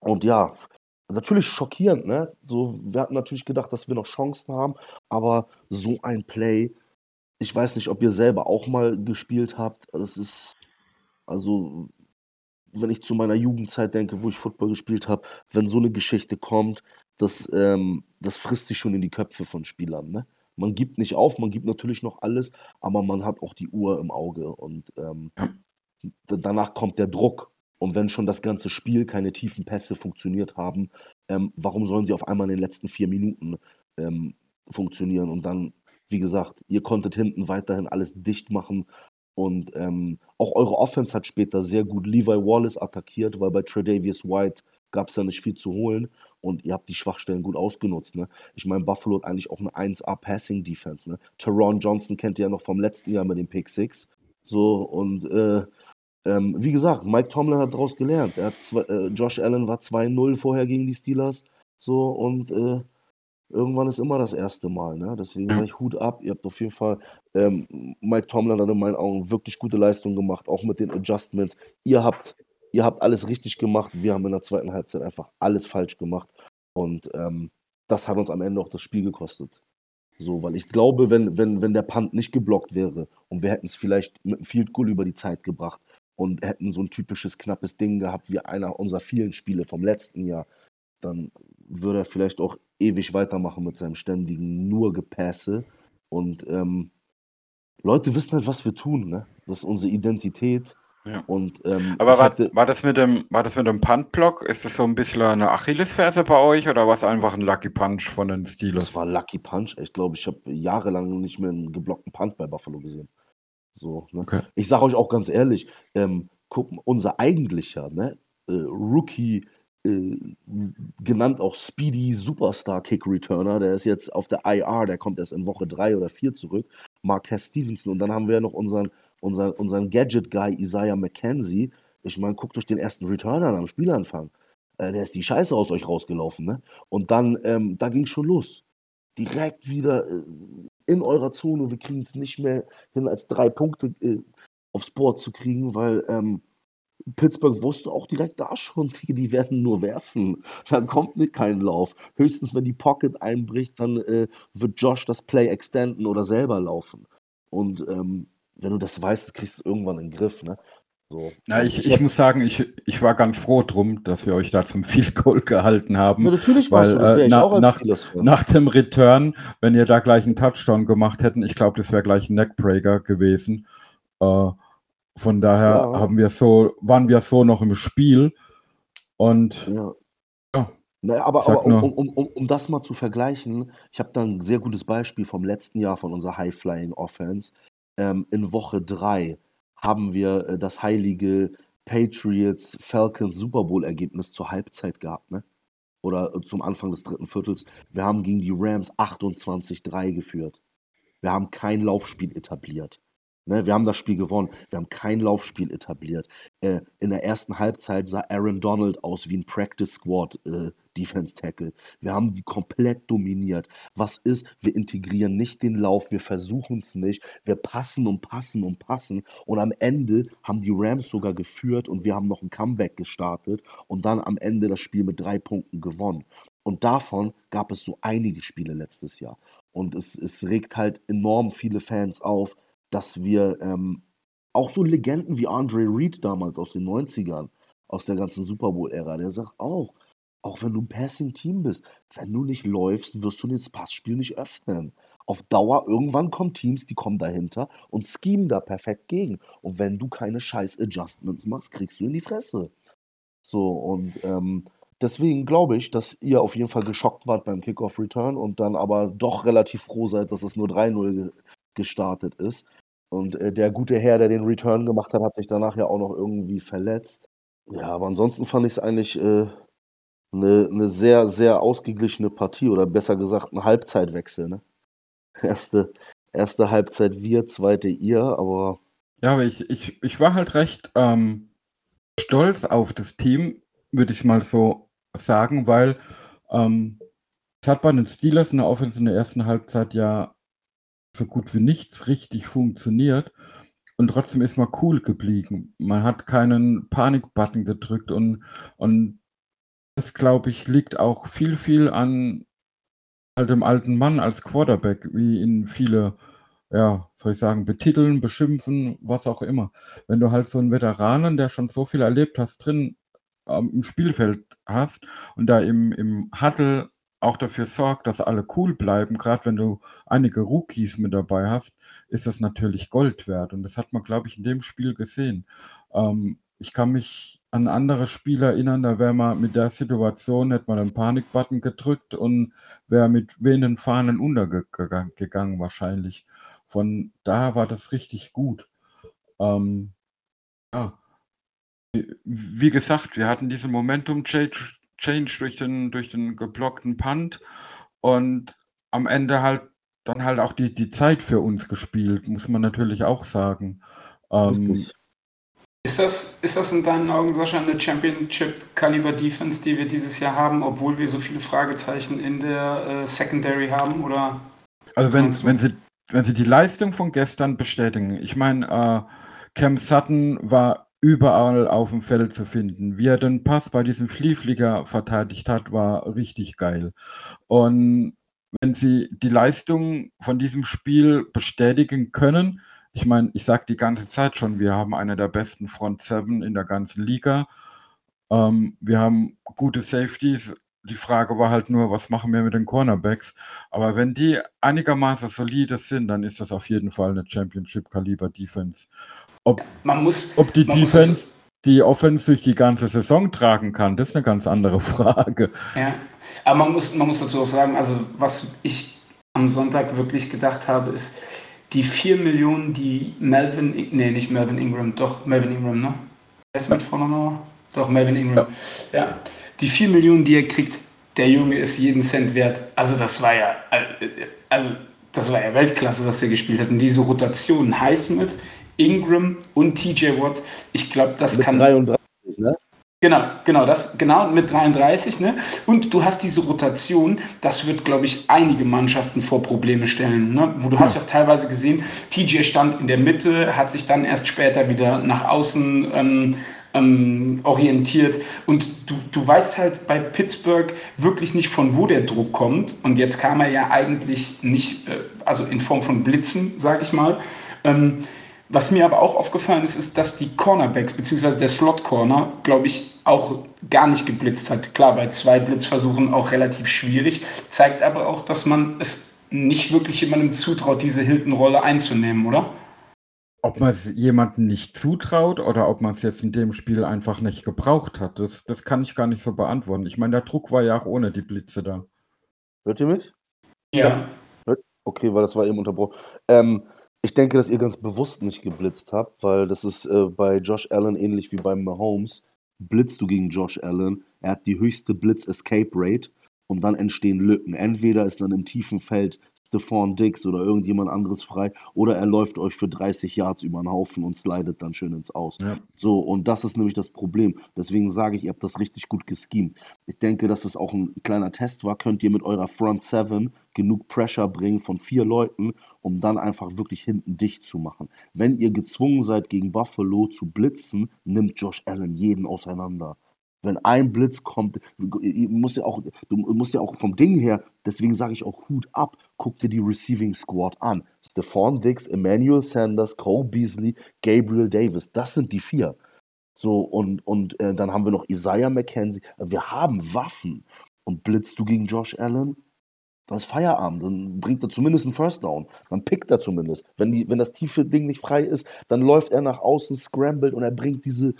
und ja, natürlich schockierend, ne? So, wir hatten natürlich gedacht, dass wir noch Chancen haben, aber so ein Play, ich weiß nicht, ob ihr selber auch mal gespielt habt. Das ist, also wenn ich zu meiner Jugendzeit denke, wo ich Football gespielt habe, wenn so eine Geschichte kommt, das, ähm, das frisst sich schon in die Köpfe von Spielern. Ne? Man gibt nicht auf, man gibt natürlich noch alles, aber man hat auch die Uhr im Auge und ähm, danach kommt der Druck. Und wenn schon das ganze Spiel keine tiefen Pässe funktioniert haben, ähm, warum sollen sie auf einmal in den letzten vier Minuten ähm, funktionieren? Und dann, wie gesagt, ihr konntet hinten weiterhin alles dicht machen und ähm, auch eure Offense hat später sehr gut Levi Wallace attackiert, weil bei Tredavious White gab es ja nicht viel zu holen und ihr habt die Schwachstellen gut ausgenutzt. Ne? Ich meine, Buffalo hat eigentlich auch eine 1A Passing Defense. Ne? Teron Johnson kennt ihr ja noch vom letzten Jahr mit dem Pick 6. So und äh, ähm, wie gesagt, Mike Tomlin hat daraus gelernt. Er hat zwei, äh, Josh Allen war 2-0 vorher gegen die Steelers. So und äh, irgendwann ist immer das erste Mal. Ne? Deswegen sage ich Hut ab. Ihr habt auf jeden Fall, ähm, Mike Tomlin hat in meinen Augen wirklich gute Leistung gemacht, auch mit den Adjustments. Ihr habt, ihr habt alles richtig gemacht. Wir haben in der zweiten Halbzeit einfach alles falsch gemacht. Und ähm, das hat uns am Ende auch das Spiel gekostet. So, weil ich glaube, wenn, wenn, wenn der Punt nicht geblockt wäre und wir hätten es vielleicht mit einem Field Goal über die Zeit gebracht und hätten so ein typisches knappes Ding gehabt wie einer unserer vielen Spiele vom letzten Jahr, dann würde er vielleicht auch ewig weitermachen mit seinem ständigen nur Gepässe. Und ähm, Leute wissen halt, was wir tun, ne? Das ist unsere Identität. Ja. Und, ähm, Aber war, hatte, war, das mit dem, war das mit dem Punt-Block? Ist das so ein bisschen eine Achillesferse bei euch oder war es einfach ein Lucky Punch von den Steelers? Das war Lucky Punch. Ich glaube, ich habe jahrelang nicht mehr einen geblockten Punt bei Buffalo gesehen. So, ne? okay. Ich sage euch auch ganz ehrlich, ähm, guck, unser eigentlicher ne, äh, Rookie äh, genannt auch Speedy Superstar Kick Returner. Der ist jetzt auf der IR, der kommt erst in Woche 3 oder 4 zurück. Marquez Stevenson. Und dann haben wir ja noch unseren, unseren, unseren Gadget-Guy Isaiah McKenzie. Ich meine, guckt euch den ersten Returner am Spielanfang. Äh, der ist die Scheiße aus euch rausgelaufen. Ne? Und dann, ähm, da ging schon los. Direkt wieder äh, in eurer Zone. Wir kriegen es nicht mehr hin, als drei Punkte äh, aufs Board zu kriegen, weil ähm, Pittsburgh wusste auch direkt da schon, die, die werden nur werfen. Da kommt nicht kein Lauf. Höchstens, wenn die Pocket einbricht, dann äh, wird Josh das Play extenden oder selber laufen. Und ähm, wenn du das weißt, kriegst du es irgendwann in den Griff. Ne? So. Na, ich, ich, muss sagen, ich, ich war ganz froh drum, dass wir euch da zum Field Goal gehalten haben. Ja, natürlich weil, warst du, das äh, na, nach, nach dem Return, wenn ihr da gleich einen Touchdown gemacht hätten, ich glaube, das wäre gleich ein Neckbreaker gewesen. Äh, von daher ja. haben wir so, waren wir so noch im Spiel. Und ja. ja naja, aber, aber um, um, um, um, das mal zu vergleichen, ich habe da ein sehr gutes Beispiel vom letzten Jahr von unserer High-Flying Offense. Ähm, in Woche 3 haben wir äh, das heilige Patriots Falcons Super Bowl Ergebnis zur Halbzeit gehabt, ne? Oder äh, zum Anfang des dritten Viertels. Wir haben gegen die Rams 28-3 geführt. Wir haben kein Laufspiel etabliert. Ne, wir haben das Spiel gewonnen. Wir haben kein Laufspiel etabliert. Äh, in der ersten Halbzeit sah Aaron Donald aus wie ein Practice Squad äh, Defense Tackle. Wir haben die komplett dominiert. Was ist? Wir integrieren nicht den Lauf, wir versuchen es nicht. Wir passen und passen und passen. Und am Ende haben die Rams sogar geführt und wir haben noch ein Comeback gestartet und dann am Ende das Spiel mit drei Punkten gewonnen. Und davon gab es so einige Spiele letztes Jahr. Und es, es regt halt enorm viele Fans auf, dass wir ähm, auch so Legenden wie Andre Reed damals aus den 90ern, aus der ganzen Super Bowl-Ära, der sagt auch, auch wenn du ein Passing-Team bist, wenn du nicht läufst, wirst du das Passspiel nicht öffnen. Auf Dauer, irgendwann kommen Teams, die kommen dahinter und schemen da perfekt gegen. Und wenn du keine scheiß Adjustments machst, kriegst du in die Fresse. So, und ähm, deswegen glaube ich, dass ihr auf jeden Fall geschockt wart beim Kickoff Return und dann aber doch relativ froh seid, dass es nur 3-0 gestartet ist. Und äh, der gute Herr, der den Return gemacht hat, hat sich danach ja auch noch irgendwie verletzt. Ja, aber ansonsten fand ich es eigentlich äh, eine, eine sehr, sehr ausgeglichene Partie oder besser gesagt ein Halbzeitwechsel. Ne? Erste, erste Halbzeit wir, zweite ihr, aber. Ja, aber ich, ich, ich war halt recht ähm, stolz auf das Team, würde ich mal so sagen, weil ähm, es hat bei den Steelers in der Offense in der ersten Halbzeit ja so gut wie nichts richtig funktioniert und trotzdem ist man cool geblieben. Man hat keinen Panik-Button gedrückt und, und das, glaube ich, liegt auch viel, viel an halt dem alten Mann als Quarterback, wie ihn viele, ja, soll ich sagen, betiteln, beschimpfen, was auch immer. Wenn du halt so einen Veteranen, der schon so viel erlebt hast, drin im Spielfeld hast und da im, im Huddle auch dafür sorgt, dass alle cool bleiben, gerade wenn du einige Rookies mit dabei hast, ist das natürlich Gold wert. Und das hat man, glaube ich, in dem Spiel gesehen. Ähm, ich kann mich an andere Spiele erinnern, da wäre man mit der Situation, hätte man einen Panikbutton gedrückt und wäre mit wehenden Fahnen untergegangen wahrscheinlich. Von da war das richtig gut. Ähm, ja. Wie gesagt, wir hatten diese Momentum-Change Change durch den, durch den geblockten Punt und am Ende halt dann halt auch die, die Zeit für uns gespielt, muss man natürlich auch sagen. Ähm, ist das, ist das in deinen Augen, Sascha, eine Championship-Kaliber-Defense, die wir dieses Jahr haben, obwohl wir so viele Fragezeichen in der äh, Secondary haben? Oder also wenn, wenn, sie, wenn sie die Leistung von gestern bestätigen, ich meine, äh, Cam Sutton war überall auf dem Feld zu finden. Wie er den Pass bei diesem Fliehflieger verteidigt hat, war richtig geil. Und wenn sie die Leistung von diesem Spiel bestätigen können, ich meine, ich sage die ganze Zeit schon, wir haben eine der besten Front Seven in der ganzen Liga. Ähm, wir haben gute Safeties. Die Frage war halt nur, was machen wir mit den Cornerbacks? Aber wenn die einigermaßen solide sind, dann ist das auf jeden Fall eine Championship-Kaliber-Defense. Ob, man muss, ob die Defense die Offense durch die ganze Saison tragen kann, das ist eine ganz andere Frage. Ja, aber man muss, man muss dazu auch sagen, also was ich am Sonntag wirklich gedacht habe, ist, die 4 Millionen, die Melvin, nee, nicht Melvin Ingram, doch Melvin Ingram, ne? Wer ist mit Vornamen? Doch, Melvin Ingram. Ja. ja. die 4 Millionen, die er kriegt, der Junge ist jeden Cent wert. Also das war ja, äh, also das war ja Weltklasse, was er gespielt hat. Und diese Rotation, Highsmith, Ingram und TJ Watt, ich glaube, das Mit kann. 33, ne? Genau, genau, das, genau, mit 33, ne? Und du hast diese Rotation, das wird, glaube ich, einige Mannschaften vor Probleme stellen, ne? Wo du hast ja auch teilweise gesehen, TJ stand in der Mitte, hat sich dann erst später wieder nach außen ähm, ähm, orientiert. Und du, du weißt halt bei Pittsburgh wirklich nicht, von wo der Druck kommt. Und jetzt kam er ja eigentlich nicht, äh, also in Form von Blitzen, sage ich mal. Ähm, was mir aber auch aufgefallen ist, ist, dass die Cornerbacks bzw. der Slot-Corner, glaube ich, auch gar nicht geblitzt hat. Klar, bei zwei Blitzversuchen auch relativ schwierig, zeigt aber auch, dass man es nicht wirklich jemandem zutraut, diese Hilton-Rolle einzunehmen, oder? Ob man es jemandem nicht zutraut oder ob man es jetzt in dem Spiel einfach nicht gebraucht hat, das, das kann ich gar nicht so beantworten. Ich meine, der Druck war ja auch ohne die Blitze da. Hört ihr mich? Ja. Okay, weil das war eben unterbrochen. Ähm, ich denke, dass ihr ganz bewusst nicht geblitzt habt, weil das ist äh, bei Josh Allen ähnlich wie beim Mahomes. Blitzt du gegen Josh Allen, er hat die höchste Blitz-Escape-Rate und dann entstehen Lücken. Entweder ist dann im tiefen Feld Stephon Diggs oder irgendjemand anderes frei oder er läuft euch für 30 Yards über den Haufen und slidet dann schön ins Aus. Ja. So, und das ist nämlich das Problem. Deswegen sage ich, ihr habt das richtig gut geschemt. Ich denke, dass es auch ein kleiner Test war. Könnt ihr mit eurer Front Seven genug Pressure bringen von vier Leuten, um dann einfach wirklich hinten dicht zu machen. Wenn ihr gezwungen seid, gegen Buffalo zu blitzen, nimmt Josh Allen jeden auseinander. Wenn ein Blitz kommt, ihr musst ja auch, du musst ja auch vom Ding her, deswegen sage ich auch Hut ab, guck dir die Receiving Squad an. Stephon Diggs, Emmanuel Sanders, Cole Beasley, Gabriel Davis, das sind die vier. So, und, und äh, dann haben wir noch Isaiah McKenzie. Wir haben Waffen. Und blitzt du gegen Josh Allen, dann ist Feierabend. Dann bringt er zumindest einen First Down. Dann pickt er zumindest. Wenn, die, wenn das tiefe Ding nicht frei ist, dann läuft er nach außen, scrambled und er bringt diese,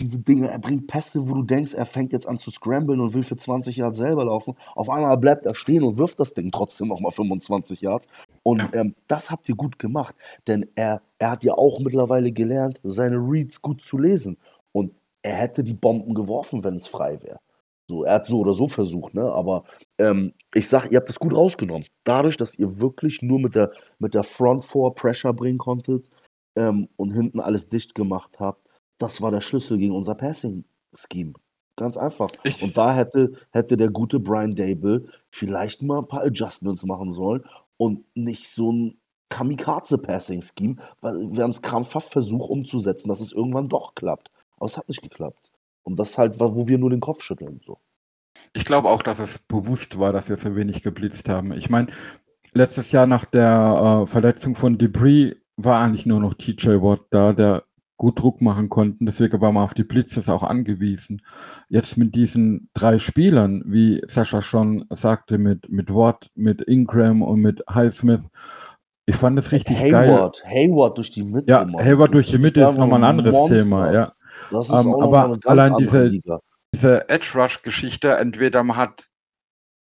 diese Dinge, er bringt Pässe, wo du denkst, er fängt jetzt an zu scramblen und will für 20 Yards selber laufen. Auf einmal bleibt er stehen und wirft das Ding trotzdem nochmal 25 Yards. Und ähm, das habt ihr gut gemacht, denn er, er hat ja auch mittlerweile gelernt, seine Reads gut zu lesen. Und er hätte die Bomben geworfen, wenn es frei wäre. So, er hat so oder so versucht, ne? Aber ähm, ich sag, ihr habt das gut rausgenommen. Dadurch, dass ihr wirklich nur mit der, mit der Front Four Pressure bringen konntet ähm, und hinten alles dicht gemacht habt, das war der Schlüssel gegen unser Passing-Scheme. Ganz einfach. Ich- und da hätte, hätte der gute Brian Dable vielleicht mal ein paar Adjustments machen sollen und nicht so ein Kamikaze-Passing-Scheme, weil wir haben es krampfhaft versucht umzusetzen, dass es irgendwann doch klappt. Aber es hat nicht geklappt. Und das halt war, wo wir nur den Kopf schütteln. So. Ich glaube auch, dass es bewusst war, dass wir so wenig geblitzt haben. Ich meine, letztes Jahr nach der äh, Verletzung von Debris war eigentlich nur noch TJ Watt da, der gut Druck machen konnte. Deswegen war man auf die Blitzes auch angewiesen. Jetzt mit diesen drei Spielern, wie Sascha schon sagte, mit, mit Watt, mit Ingram und mit Highsmith, ich fand es richtig geil. Hayward, Hayward durch die Mitte. Ja, Mann. Hayward durch die Mitte ist nochmal ein anderes Monster. Thema, ja. Das ist Ähm, auch aber allein diese- Liga. diese Edge Rush Geschichte, entweder man hat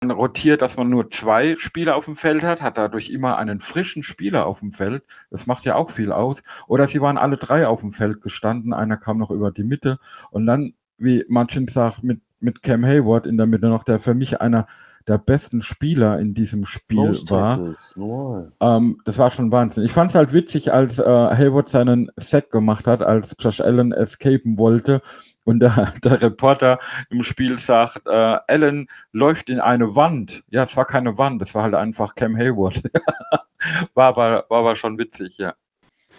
rotiert, dass man nur zwei Spieler auf dem Feld hat, hat dadurch immer einen frischen Spieler auf dem Feld. Das macht ja auch viel aus. Oder sie waren alle drei auf dem Feld gestanden, einer kam noch über die Mitte und dann, wie Martin sagt, mit, mit Cam Hayward in der Mitte noch, der für mich einer der besten Spieler in diesem Spiel war. Normal. Ähm, das war schon Wahnsinn. Ich fand es halt witzig, als äh, Hayward seinen Sack gemacht hat, als Josh Allen escapen wollte und der, der Reporter im Spiel sagt, äh, Allen läuft in eine Wand. Ja, es war keine Wand, es war halt einfach Cam Hayward. war, aber, war aber schon witzig, ja.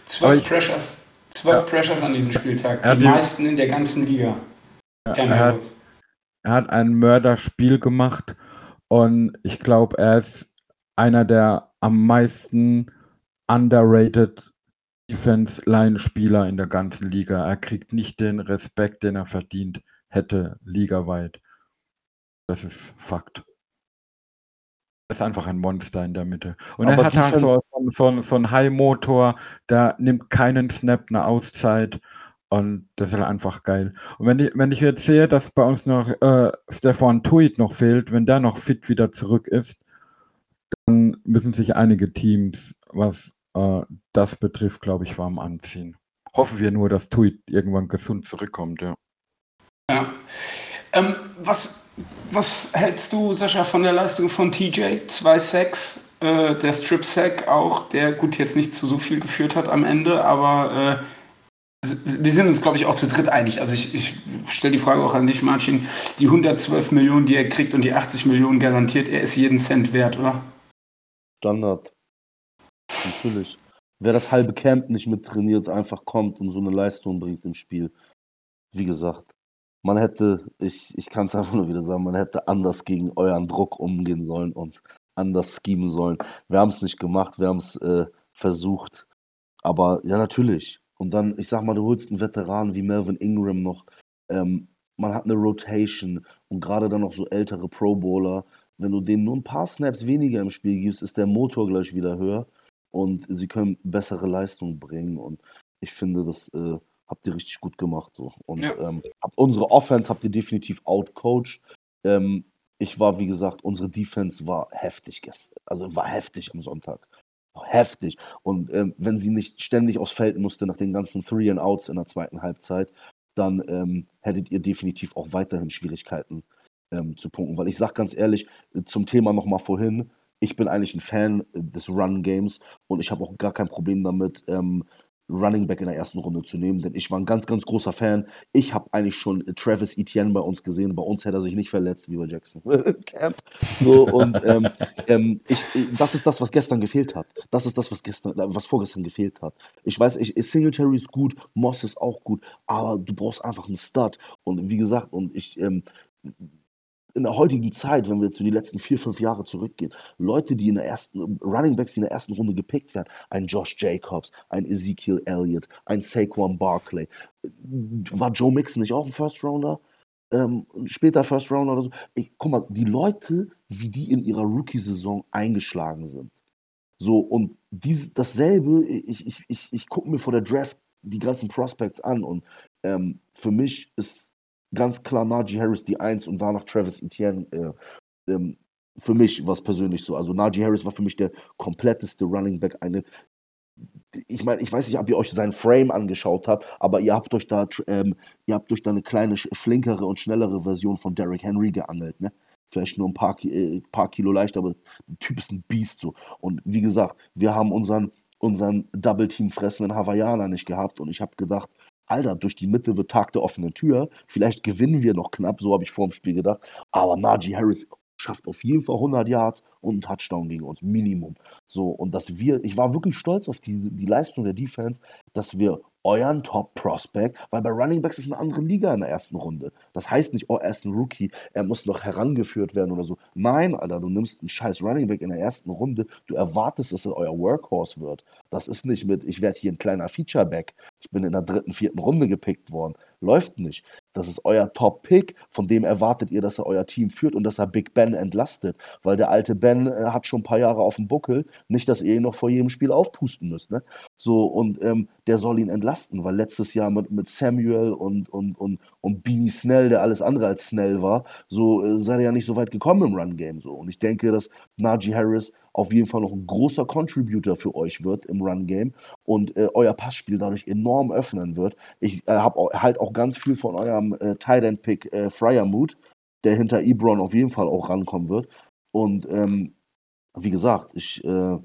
Zwölf Pressures. Zwölf Ja. Pressures an diesem Spieltag. Die die- meisten in der ganzen Liga. Ja, Cam er, Hayward. hat, er hat ein Mörderspiel gemacht und ich glaube, er ist einer der am meisten underrated Defense-Line-Spieler in der ganzen Liga. Er kriegt nicht den Respekt, den er verdient hätte, ligaweit. Das ist Fakt. Er ist einfach ein Monster in der Mitte. Und Aber er hat halt so, Defense- so, so einen High-Motor, der nimmt keinen Snap, eine Auszeit. Und das ist halt einfach geil. Und wenn ich, wenn ich jetzt sehe, dass bei uns noch äh, Stefan Tuit noch fehlt, wenn der noch fit wieder zurück ist, dann müssen sich einige Teams, was äh, das betrifft, glaube ich, warm anziehen. Hoffen wir nur, dass Tuit irgendwann gesund zurückkommt, ja. Ja. Ähm, was, was hältst du, Sascha, von der Leistung von TJ? 2-6, äh, der Strip-Sack auch, der gut jetzt nicht zu so viel geführt hat am Ende, aber äh, wir sind uns, glaube ich, auch zu dritt einig. Also ich, ich stelle die Frage auch an dich, Martin. Die 112 Millionen, die er kriegt und die 80 Millionen garantiert, er ist jeden Cent wert, oder? Standard. Natürlich. Wer das halbe Camp nicht mit trainiert, einfach kommt und so eine Leistung bringt im Spiel. Wie gesagt, man hätte, ich, ich kann es einfach nur wieder sagen, man hätte anders gegen euren Druck umgehen sollen und anders schemen sollen. Wir haben es nicht gemacht, wir haben es äh, versucht. Aber ja, natürlich. Und dann, ich sag mal, du holst einen Veteran wie Melvin Ingram noch. Ähm, man hat eine Rotation und gerade dann noch so ältere Pro Bowler. Wenn du denen nur ein paar Snaps weniger im Spiel gibst, ist der Motor gleich wieder höher und sie können bessere Leistung bringen. Und ich finde, das äh, habt ihr richtig gut gemacht. So. Und Ja. ähm, unsere Offense habt ihr definitiv outcoached. Ähm, ich war, wie gesagt, unsere Defense war heftig gestern. Also war heftig am Sonntag. Heftig. Und ähm, wenn sie nicht ständig aufs Feld musste nach den ganzen Three and Outs in der zweiten Halbzeit, dann ähm, hättet ihr definitiv auch weiterhin Schwierigkeiten ähm, zu punkten. Weil ich sag ganz ehrlich, äh, zum Thema nochmal vorhin, ich bin eigentlich ein Fan des Run-Games und ich habe auch gar kein Problem damit, ähm, Running Back in der ersten Runde zu nehmen, denn ich war ein ganz, ganz großer Fan. Ich habe eigentlich schon Travis Etienne bei uns gesehen. Bei uns hätte er sich nicht verletzt, wie bei Jackson. Camp. So, und ähm, ähm, ich, das ist das, was gestern gefehlt hat. Das ist das, was gestern, äh, was vorgestern gefehlt hat. Ich weiß, ich, Singletary ist gut, Moss ist auch gut, aber du brauchst einfach einen Stud. Und wie gesagt, und ich, ähm, in der heutigen Zeit, wenn wir jetzt so die letzten vier, fünf Jahre zurückgehen, Leute, die in der ersten, Running Backs, die in der ersten Runde gepickt werden, ein Josh Jacobs, ein Ezekiel Elliott, ein Saquon Barkley. War Joe Mixon nicht auch ein First Rounder? Ähm, später First Rounder oder so. Ich, guck mal, die Leute, wie die in ihrer Rookie-Saison eingeschlagen sind. So, und dies, dasselbe, ich, ich, ich, ich gucke mir vor der Draft die ganzen Prospects an und ähm, für mich ist ganz klar Najee Harris die Eins und danach Travis Etienne. Äh, ähm, für mich war es persönlich so. Also Najee Harris war für mich der kompletteste Running Back. Eine, ich meine, ich weiß nicht, ob ihr euch seinen Frame angeschaut habt, aber ihr habt euch da, ähm, ihr habt euch da eine kleine, flinkere und schnellere Version von Derrick Henry geangelt, ne? Vielleicht nur ein paar, äh, paar Kilo leicht, aber der Typ ist ein Biest so. Und wie gesagt, wir haben unseren, unseren Double-Team fressenden Hawaiianer nicht gehabt und ich habe gedacht, Alter, durch die Mitte wird Tag der offenen Tür. Vielleicht gewinnen wir noch knapp, so habe ich vor dem Spiel gedacht. Aber Najee Harris schafft auf jeden Fall 100 Yards und einen Touchdown gegen uns, Minimum. So, und dass wir, ich war wirklich stolz auf die, die Leistung der Defense, dass wir euren Top-Prospect, weil bei Running Backs ist eine andere Liga in der ersten Runde. Das heißt nicht, oh, er ist ein Rookie, er muss noch herangeführt werden oder so. Nein, Alter, du nimmst einen scheiß Running Back in der ersten Runde, du erwartest, dass er euer Workhorse wird. Das ist nicht mit, ich werde hier ein kleiner Featureback. Ich bin in der dritten, vierten Runde gepickt worden. Läuft nicht. Das ist euer Top-Pick, von dem erwartet ihr, dass er euer Team führt und dass er Big Ben entlastet. Weil der alte Ben äh, hat schon ein paar Jahre auf dem Buckel. Nicht, dass ihr ihn noch vor jedem Spiel aufpusten müsst. Ne? So, und ähm, der soll ihn entlasten, weil letztes Jahr mit, mit Samuel und, und, und, und Beanie Snell, der alles andere als Snell war, so äh, seid ihr ja nicht so weit gekommen im Run-Game. So. Und ich denke, dass Najee Harris auf jeden Fall noch ein großer Contributor für euch wird im Run-Game und äh, euer Passspiel dadurch enorm öffnen wird. Ich äh, habe halt auch ganz viel von eurem äh, Tight End Pick äh, Fryermuth, der hinter Ebron auf jeden Fall auch rankommen wird. Und ähm, wie gesagt, ich, äh,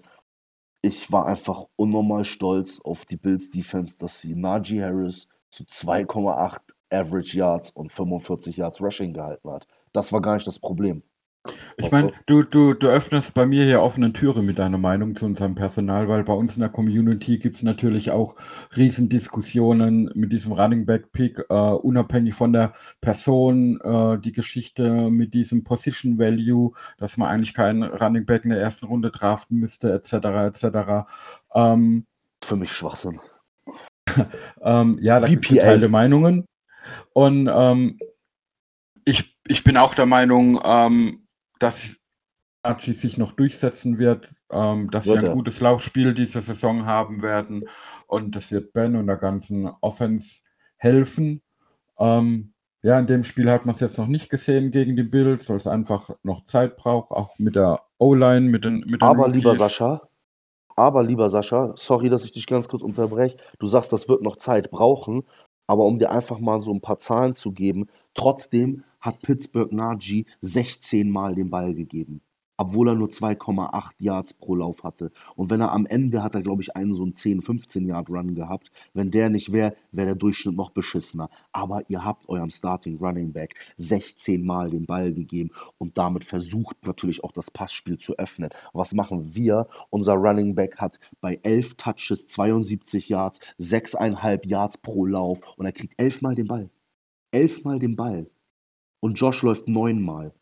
ich war einfach unnormal stolz auf die Bills Defense, dass sie Najee Harris zu 2,8 Average Yards und 45 Yards Rushing gehalten hat. Das war gar nicht das Problem. Ich meine, du, du, du öffnest bei mir hier offene Türe mit deiner Meinung zu unserem Personal, weil bei uns in der Community gibt es natürlich auch Riesendiskussionen mit diesem Running Back Pick, äh, unabhängig von der Person, äh, die Geschichte mit diesem Position Value, dass man eigentlich keinen Running Back in der ersten Runde draften müsste, etc. etc. Ähm, Für mich Schwachsinn. ähm, ja, da gibt es geteilte Meinungen. Und ähm, ich, ich bin auch der Meinung, ähm, dass Archie sich noch durchsetzen wird, ähm, dass wir Wird ein er. gutes Laufspiel diese Saison haben werden und das wird Ben und der ganzen Offense helfen. Ähm, ja, in dem Spiel hat man es jetzt noch nicht gesehen gegen die Bills, weil es einfach noch Zeit braucht, auch mit der O-Line, mit den, mit den Aber lieber Rookies. Sascha, aber lieber Sascha, sorry, dass ich dich ganz kurz unterbreche. Du sagst, das wird noch Zeit brauchen, aber um dir einfach mal so ein paar Zahlen zu geben, trotzdem hat Pittsburgh Najee 16 Mal den Ball gegeben obwohl er nur 2,8 Yards pro Lauf hatte. Und wenn er am Ende hat er, glaube ich, einen so einen 10, 15 Yard Run gehabt. Wenn der nicht wäre, wäre der Durchschnitt noch beschissener. Aber ihr habt eurem Starting Running Back 16 Mal den Ball gegeben und damit versucht natürlich auch das Passspiel zu öffnen. Was machen wir? Unser Running Back hat bei 11 Touches 72 Yards, 6,5 Yards pro Lauf und er kriegt 11 Mal den Ball. 11 Mal den Ball. Und Josh läuft 9 Mal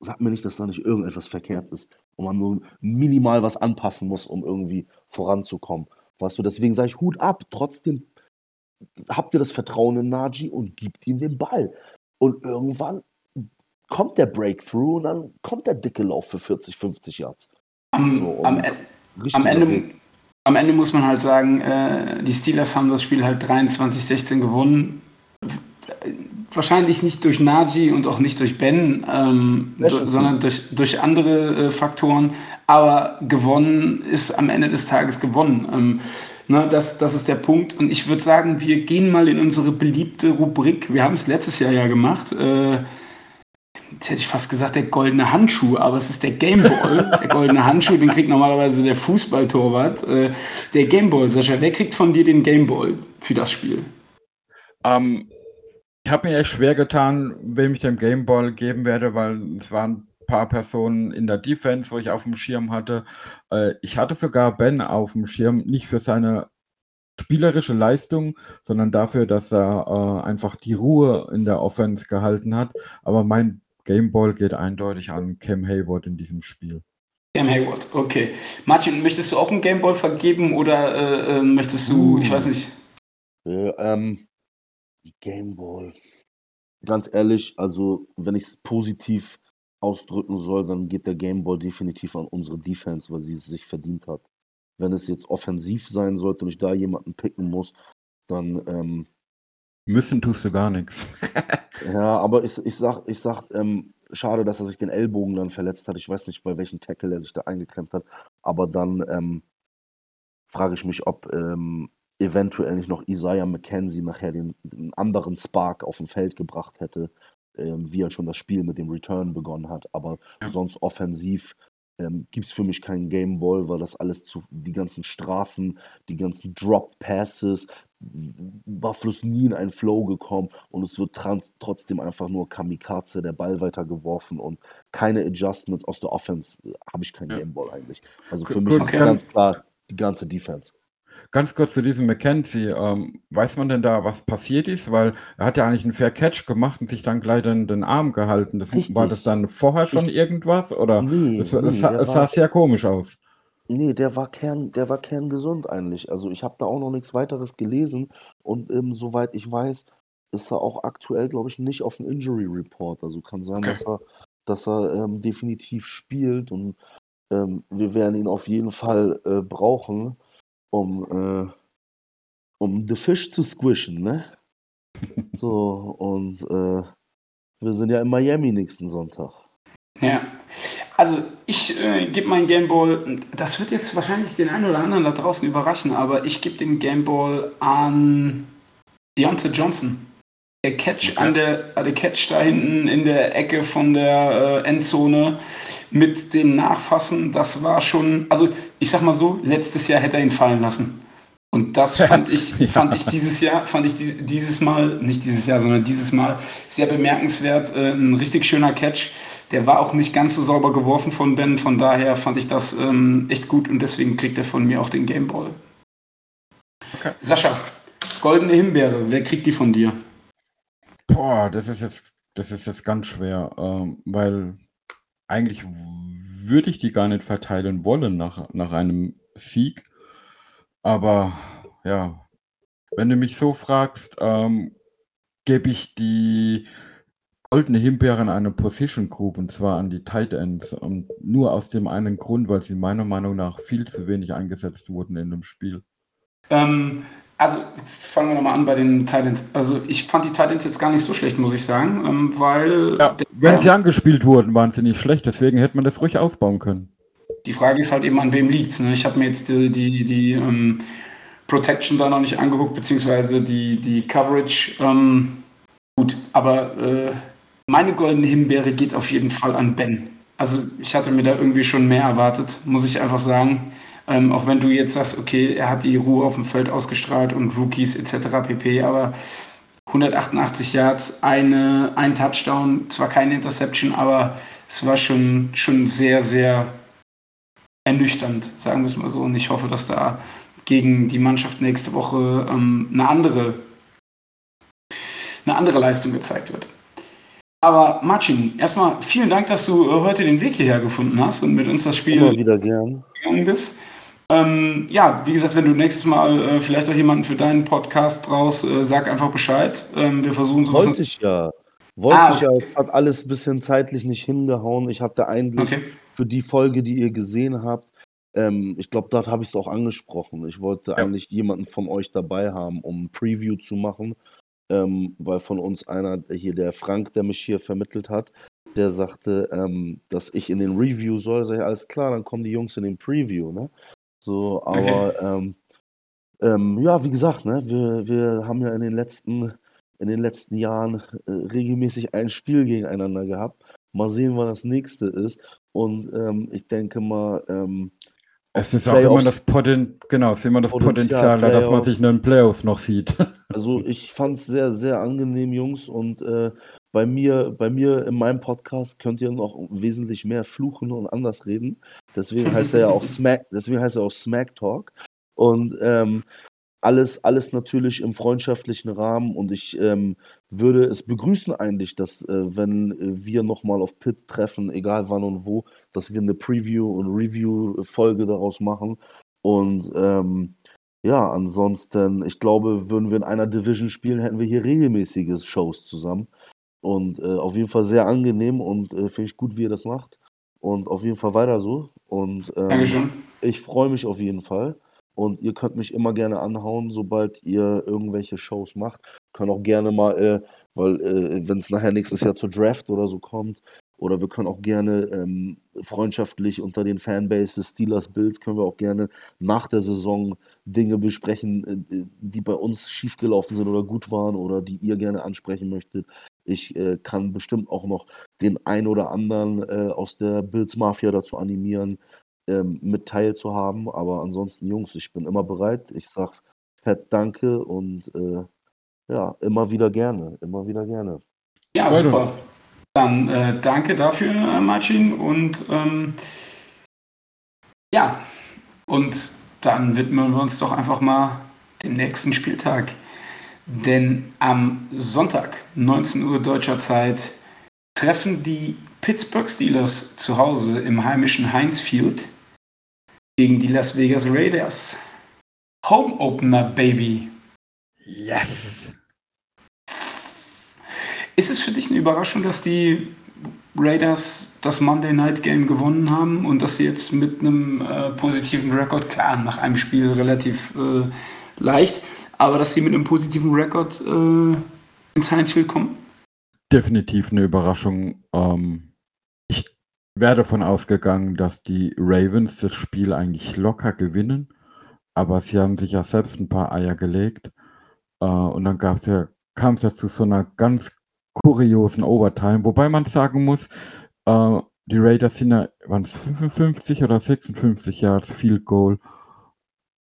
sag mir nicht, dass da nicht irgendetwas verkehrt ist und man nur minimal was anpassen muss, um irgendwie voranzukommen. Weißt du, deswegen sage ich Hut ab. Trotzdem habt ihr das Vertrauen in Naji und gibt ihm den Ball. Und irgendwann kommt der Breakthrough und dann kommt der dicke Lauf für 40, 50 Yards. Am, so, am, e- am Ende, am Ende muss man halt sagen, äh, die Steelers haben das Spiel halt 23-16 gewonnen wahrscheinlich nicht durch Naji und auch nicht durch Ben, ähm, sondern durch, durch andere äh, Faktoren. Aber gewonnen ist am Ende des Tages gewonnen. Ähm, ne, das, das ist der Punkt. Und ich würde sagen, wir gehen mal in unsere beliebte Rubrik. Wir haben es letztes Jahr ja gemacht. Äh, jetzt hätte ich fast gesagt, der goldene Handschuh, aber es ist der Gameball. der goldene Handschuh, den kriegt normalerweise der Fußballtorwart. Äh, der Gameball, Sascha, wer kriegt von dir den Gameball für das Spiel? Ähm, ich habe mir echt schwer getan, wem ich den Gameball geben werde, weil es waren ein paar Personen in der Defense, wo ich auf dem Schirm hatte. Äh, ich hatte sogar Ben auf dem Schirm, nicht für seine spielerische Leistung, sondern dafür, dass er äh, einfach die Ruhe in der Offense gehalten hat. Aber mein Gameball geht eindeutig an Cam Hayward in diesem Spiel. Cam Hayward, okay. Martin, möchtest du auch einen Gameball vergeben oder äh, äh möchtest du, uh. ich weiß nicht. Äh, ähm, Gameball. Ganz ehrlich, also wenn ich es positiv ausdrücken soll, dann geht der Gameball definitiv an unsere Defense, weil sie es sich verdient hat. Wenn es jetzt offensiv sein sollte und ich da jemanden picken muss, dann. Ähm, Müssen tust du gar nichts. ja, aber ich, ich sag, ich sag ähm, schade, dass er sich den Ellbogen dann verletzt hat. Ich weiß nicht, bei welchem Tackle er sich da eingeklemmt hat. Aber dann ähm, frage ich mich, ob ähm, eventuell nicht noch Isaiah McKenzie nachher den, den anderen Spark auf dem Feld gebracht hätte, ähm, wie er schon das Spiel mit dem Return begonnen hat. Aber ja. sonst offensiv ähm, gibt es für mich keinen Game Ball, weil das alles zu, die ganzen Strafen, die ganzen Drop Passes, Buffalo ist nie in einen Flow gekommen und es wird trotzdem einfach nur Kamikaze, der Ball weitergeworfen und keine Adjustments aus der Offense, äh, habe ich keinen ja. Game Ball eigentlich. Also für mich ist ganz klar die ganze Defense. Ganz kurz zu diesem McKenzie. Ähm, weiß man denn da, was passiert ist? Weil er hat ja eigentlich einen Fair Catch gemacht und sich dann gleich den, den Arm gehalten. Das, war das dann vorher schon ich, irgendwas? Oder nee, es, nee, es, es sah sehr komisch aus. Nee, der war, Kern, der war kerngesund eigentlich. Also ich habe da auch noch nichts weiteres gelesen. Und ähm, soweit ich weiß, ist er auch aktuell, glaube ich, nicht auf dem Injury Report. Also kann sein, okay. dass er, dass er ähm, definitiv spielt und ähm, wir werden ihn auf jeden Fall äh, brauchen um, äh, um The Fish zu squishen, ne? so, und äh, wir sind ja in Miami nächsten Sonntag. Ja. Also ich äh, gebe meinen Gameball, das wird jetzt wahrscheinlich den einen oder anderen da draußen überraschen, aber ich gebe den Gameball an Deontay Johnson. Der Catch okay. an der, der Catch da hinten in der Ecke von der äh, Endzone mit den Nachfassen, das war schon, also ich sag mal so, letztes Jahr hätte er ihn fallen lassen. Und das fand ich, fand ich dieses Jahr, fand ich dieses Mal, nicht dieses Jahr, sondern dieses Mal sehr bemerkenswert. Äh, ein richtig schöner Catch. Der war auch nicht ganz so sauber geworfen von Ben, von daher fand ich das ähm, echt gut und deswegen kriegt er von mir auch den Gameball. Okay. Sascha, goldene Himbeere, wer kriegt die von dir? Boah, das ist jetzt, das ist jetzt ganz schwer, ähm, weil eigentlich würde ich die gar nicht verteilen wollen nach, nach einem Sieg. Aber ja, wenn du mich so fragst, ähm, gebe ich die goldene Himbeere an eine Position Group und zwar an die Tight Ends. Und nur aus dem einen Grund, weil sie meiner Meinung nach viel zu wenig eingesetzt wurden in dem Spiel. Ähm, also fangen wir nochmal an bei den Titans. Also ich fand die Titans jetzt gar nicht so schlecht, muss ich sagen, ähm, weil... Ja, wenn sie angespielt wurden, waren sie nicht schlecht, deswegen hätte man das ruhig ausbauen können. Die Frage ist halt eben, an wem liegt ne? Ich habe mir jetzt die, die, die ähm, Protection da noch nicht angeguckt, beziehungsweise die, die Coverage. Ähm, gut, aber äh, meine goldene Himbeere geht auf jeden Fall an Ben. Also ich hatte mir da irgendwie schon mehr erwartet, muss ich einfach sagen. Ähm, auch wenn du jetzt sagst, okay, er hat die Ruhe auf dem Feld ausgestrahlt und Rookies etc. pp. Aber 188 Yards, eine, ein Touchdown, zwar keine Interception, aber es war schon, schon sehr, sehr ernüchternd, sagen wir es mal so. Und ich hoffe, dass da gegen die Mannschaft nächste Woche ähm, eine andere eine andere Leistung gezeigt wird. Aber Marcin, erstmal vielen Dank, dass du äh, heute den Weg hierher gefunden hast und mit uns das Spiel Immer wieder gern. gegangen bist. Ähm, ja, wie gesagt, wenn du nächstes Mal äh, vielleicht auch jemanden für deinen Podcast brauchst, äh, sag einfach Bescheid. Ähm, wir versuchen so Wollte ich ja. Wollte Ah, ich ja. Es hat alles ein bisschen zeitlich nicht hingehauen. Ich hatte eigentlich Okay. für die Folge, die ihr gesehen habt, ähm, ich glaube, dort habe ich es auch angesprochen. Ich wollte Ja. eigentlich jemanden von euch dabei haben, um ein Preview zu machen, ähm, weil von uns einer, hier der Frank, der mich hier vermittelt hat, der sagte, ähm, dass ich in den Review soll. Sag ich, alles klar, dann kommen die Jungs in den Preview, ne? So, Okay. aber ähm, ähm, ja, wie gesagt, ne, wir, wir haben ja in den letzten, in den letzten Jahren äh, regelmäßig ein Spiel gegeneinander gehabt. Mal sehen, wann das nächste ist. Und ähm, ich denke mal, ähm, Es ist auch immer Playoffs- das, Poten genau, es ist immer das Potenzial, Potenzial, da, dass man Playoffs. sich in den Playoffs noch sieht. Also ich fand es sehr, sehr angenehm, Jungs. Und äh, bei mir, bei mir in meinem Podcast könnt ihr noch wesentlich mehr fluchen und anders reden. Deswegen heißt er ja auch Smack, deswegen heißt er auch Smack Talk. Und ähm, alles, alles natürlich im freundschaftlichen Rahmen. Und ich ähm, würde es begrüßen eigentlich, dass äh, wenn wir nochmal auf Pit treffen, egal wann und wo, dass wir eine Preview- und Review-Folge daraus machen. Und ähm, ja, ansonsten, ich glaube, würden wir in einer Division spielen, hätten wir hier regelmäßige Shows zusammen. Und äh, auf jeden Fall sehr angenehm und äh, finde ich gut, wie ihr das macht. Und auf jeden Fall weiter so. Und ähm, ich freue mich auf jeden Fall. Und ihr könnt mich immer gerne anhauen, sobald ihr irgendwelche Shows macht. Können auch gerne mal, äh, weil äh, wenn es nachher nächstes Jahr zur Draft oder so kommt, oder wir können auch gerne ähm, freundschaftlich unter den Fanbases Steelers Bills können wir auch gerne nach der Saison Dinge besprechen, äh, die bei uns schiefgelaufen sind oder gut waren oder die ihr gerne ansprechen möchtet. Ich äh, kann bestimmt auch noch den ein oder anderen äh, aus der Bills Mafia dazu animieren, ähm, mit teilzuhaben. Aber ansonsten, Jungs, ich bin immer bereit. Ich sag fett Danke und äh, ja, immer wieder gerne, immer wieder gerne. Ja, Freut super. uns. Dann äh, danke dafür, äh, Marcin. Und ähm, ja, und dann widmen wir uns doch einfach mal dem nächsten Spieltag. Denn am Sonntag, 19 Uhr deutscher Zeit, treffen die Pittsburgh Steelers zu Hause im heimischen Heinz Field gegen die Las Vegas Raiders. Home Opener, Baby. Yes! Ist es für dich eine Überraschung, dass die Raiders das Monday Night Game gewonnen haben und dass sie jetzt mit einem äh, positiven Rekord, klar, nach einem Spiel relativ äh, leicht, aber dass sie mit einem positiven Rekord äh, ins Heinz Field kommen? Definitiv eine Überraschung. Ähm, ich wäre davon ausgegangen, dass die Ravens das Spiel eigentlich locker gewinnen, aber sie haben sich ja selbst ein paar Eier gelegt. Äh, und dann ja, kam es ja zu so einer ganz kuriosen Overtime, wobei man sagen muss, äh, die Raiders sind ja, waren es 55 oder 56 Yards Field Goal,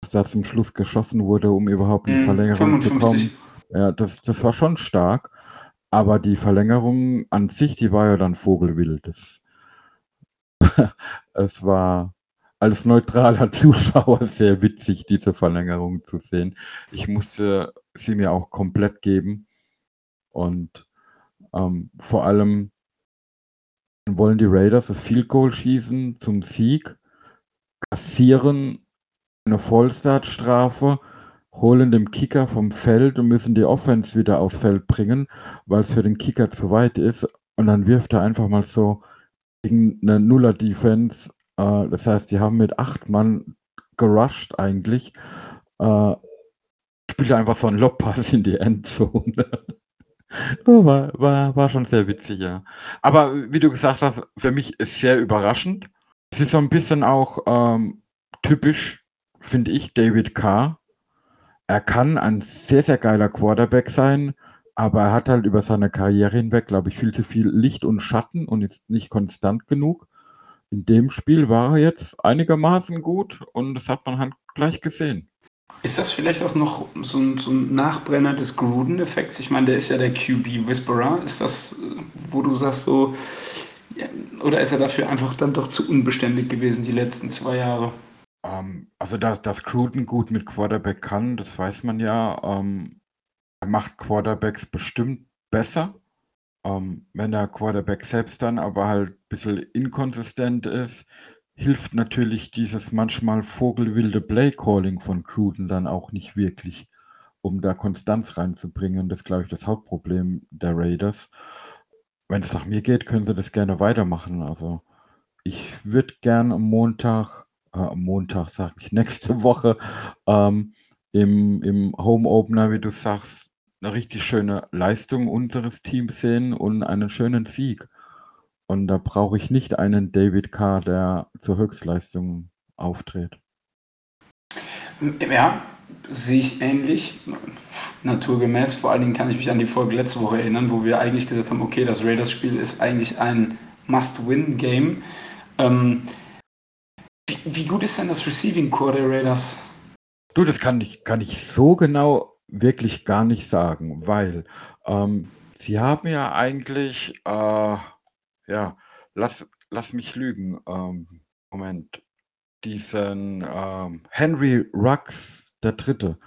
was da zum Schluss geschossen wurde, um überhaupt in die Mhm, Verlängerung zu 55. kommen. Ja, das, das war schon stark. Aber die Verlängerung an sich, die war ja dann vogelwild. Das, es war als neutraler Zuschauer sehr witzig, diese Verlängerung zu sehen. Ich musste sie mir auch komplett geben. Und ähm, vor allem wollen die Raiders das Field Goal schießen zum Sieg, kassieren eine Vollstartstrafe, holen den Kicker vom Feld und müssen die Offense wieder aufs Feld bringen, weil es für den Kicker zu weit ist. Und dann wirft er einfach mal so gegen eine Nuller-Defense. Äh, das heißt, die haben mit acht Mann gerusht eigentlich. Äh, spielt einfach so einen Lobpass in die Endzone. Oh, war, war, war schon sehr witzig, ja. Aber wie du gesagt hast, für mich ist sehr überraschend. Es ist so ein bisschen auch ähm, typisch, finde ich, David Carr. Er kann ein sehr, sehr geiler Quarterback sein, aber er hat halt über seine Karriere hinweg, glaube ich, viel zu viel Licht und Schatten und ist nicht konstant genug. In dem Spiel war er jetzt einigermaßen gut und das hat man halt gleich gesehen. Ist das vielleicht auch noch so ein, so ein Nachbrenner des Gruden-Effekts? Ich meine, der ist ja der QB-Whisperer. Ist das, wo du sagst so, oder ist er dafür einfach dann doch zu unbeständig gewesen die letzten zwei Jahre? Ähm, also, da, dass Gruden gut mit Quarterback kann, das weiß man ja. Ähm, er macht Quarterbacks bestimmt besser. Ähm, wenn der Quarterback selbst dann aber halt ein bisschen inkonsistent ist, hilft natürlich dieses manchmal vogelwilde Play-Calling von Cruden dann auch nicht wirklich, um da Konstanz reinzubringen. Das ist, glaube ich, das Hauptproblem der Raiders. Wenn es nach mir geht, können sie das gerne weitermachen. Also ich würde gern am Montag, am Montag sage ich, nächste Woche ähm, im, im Home Opener, wie du sagst, eine richtig schöne Leistung unseres Teams sehen und einen schönen Sieg. Und da brauche ich nicht einen David Carr, der zur Höchstleistung auftritt. Ja, sehe ich ähnlich. Naturgemäß. Vor allen Dingen kann ich mich an die Folge letzte Woche erinnern, wo wir eigentlich gesagt haben, okay, das Raiders-Spiel ist eigentlich ein Must-Win-Game. Ähm, wie, wie, gut ist denn das Receiving Core der Raiders? Du, das kann ich, kann ich so genau wirklich gar nicht sagen, weil ähm, sie haben ja eigentlich äh, ja, lass, lass mich lügen. Ähm, Moment. Diesen ähm, Henry Rux, der Dritte,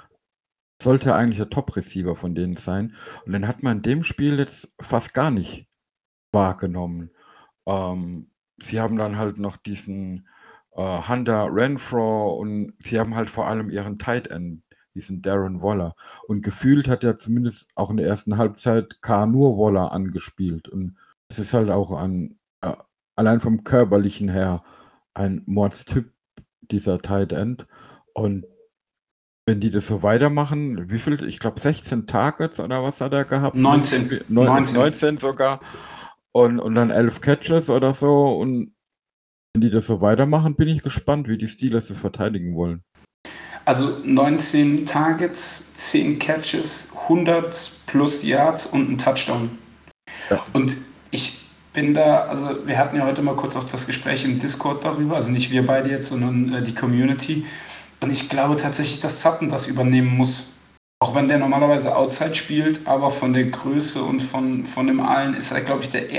sollte eigentlich der Top-Receiver von denen sein. Und den hat man in dem Spiel jetzt fast gar nicht wahrgenommen. Ähm, sie haben dann halt noch diesen äh, Hunter Renfro und sie haben halt vor allem ihren Tight End, diesen Darren Waller. Und gefühlt hat er zumindest auch in der ersten Halbzeit K nur Waller angespielt. Und es ist halt auch ein, äh, allein vom Körperlichen her ein Mordstyp, dieser Tight End. Und wenn die das so weitermachen, wie viel, ich glaube 16 Targets oder was hat er gehabt? 19. 19, 19 sogar. Und, und dann 11 Catches oder so. Und wenn die das so weitermachen, bin ich gespannt, wie die Steelers das verteidigen wollen. Also 19 Targets, 10 Catches, 100 plus Yards und ein Touchdown. Ja. Und ich bin da, also wir hatten ja heute mal kurz auch das Gespräch im Discord darüber, also nicht wir beide jetzt, sondern äh, die Community. Und ich glaube tatsächlich, dass Sutton das übernehmen muss. Auch wenn der normalerweise Outside spielt, aber von der Größe und von, von dem allen ist er, glaube ich, der,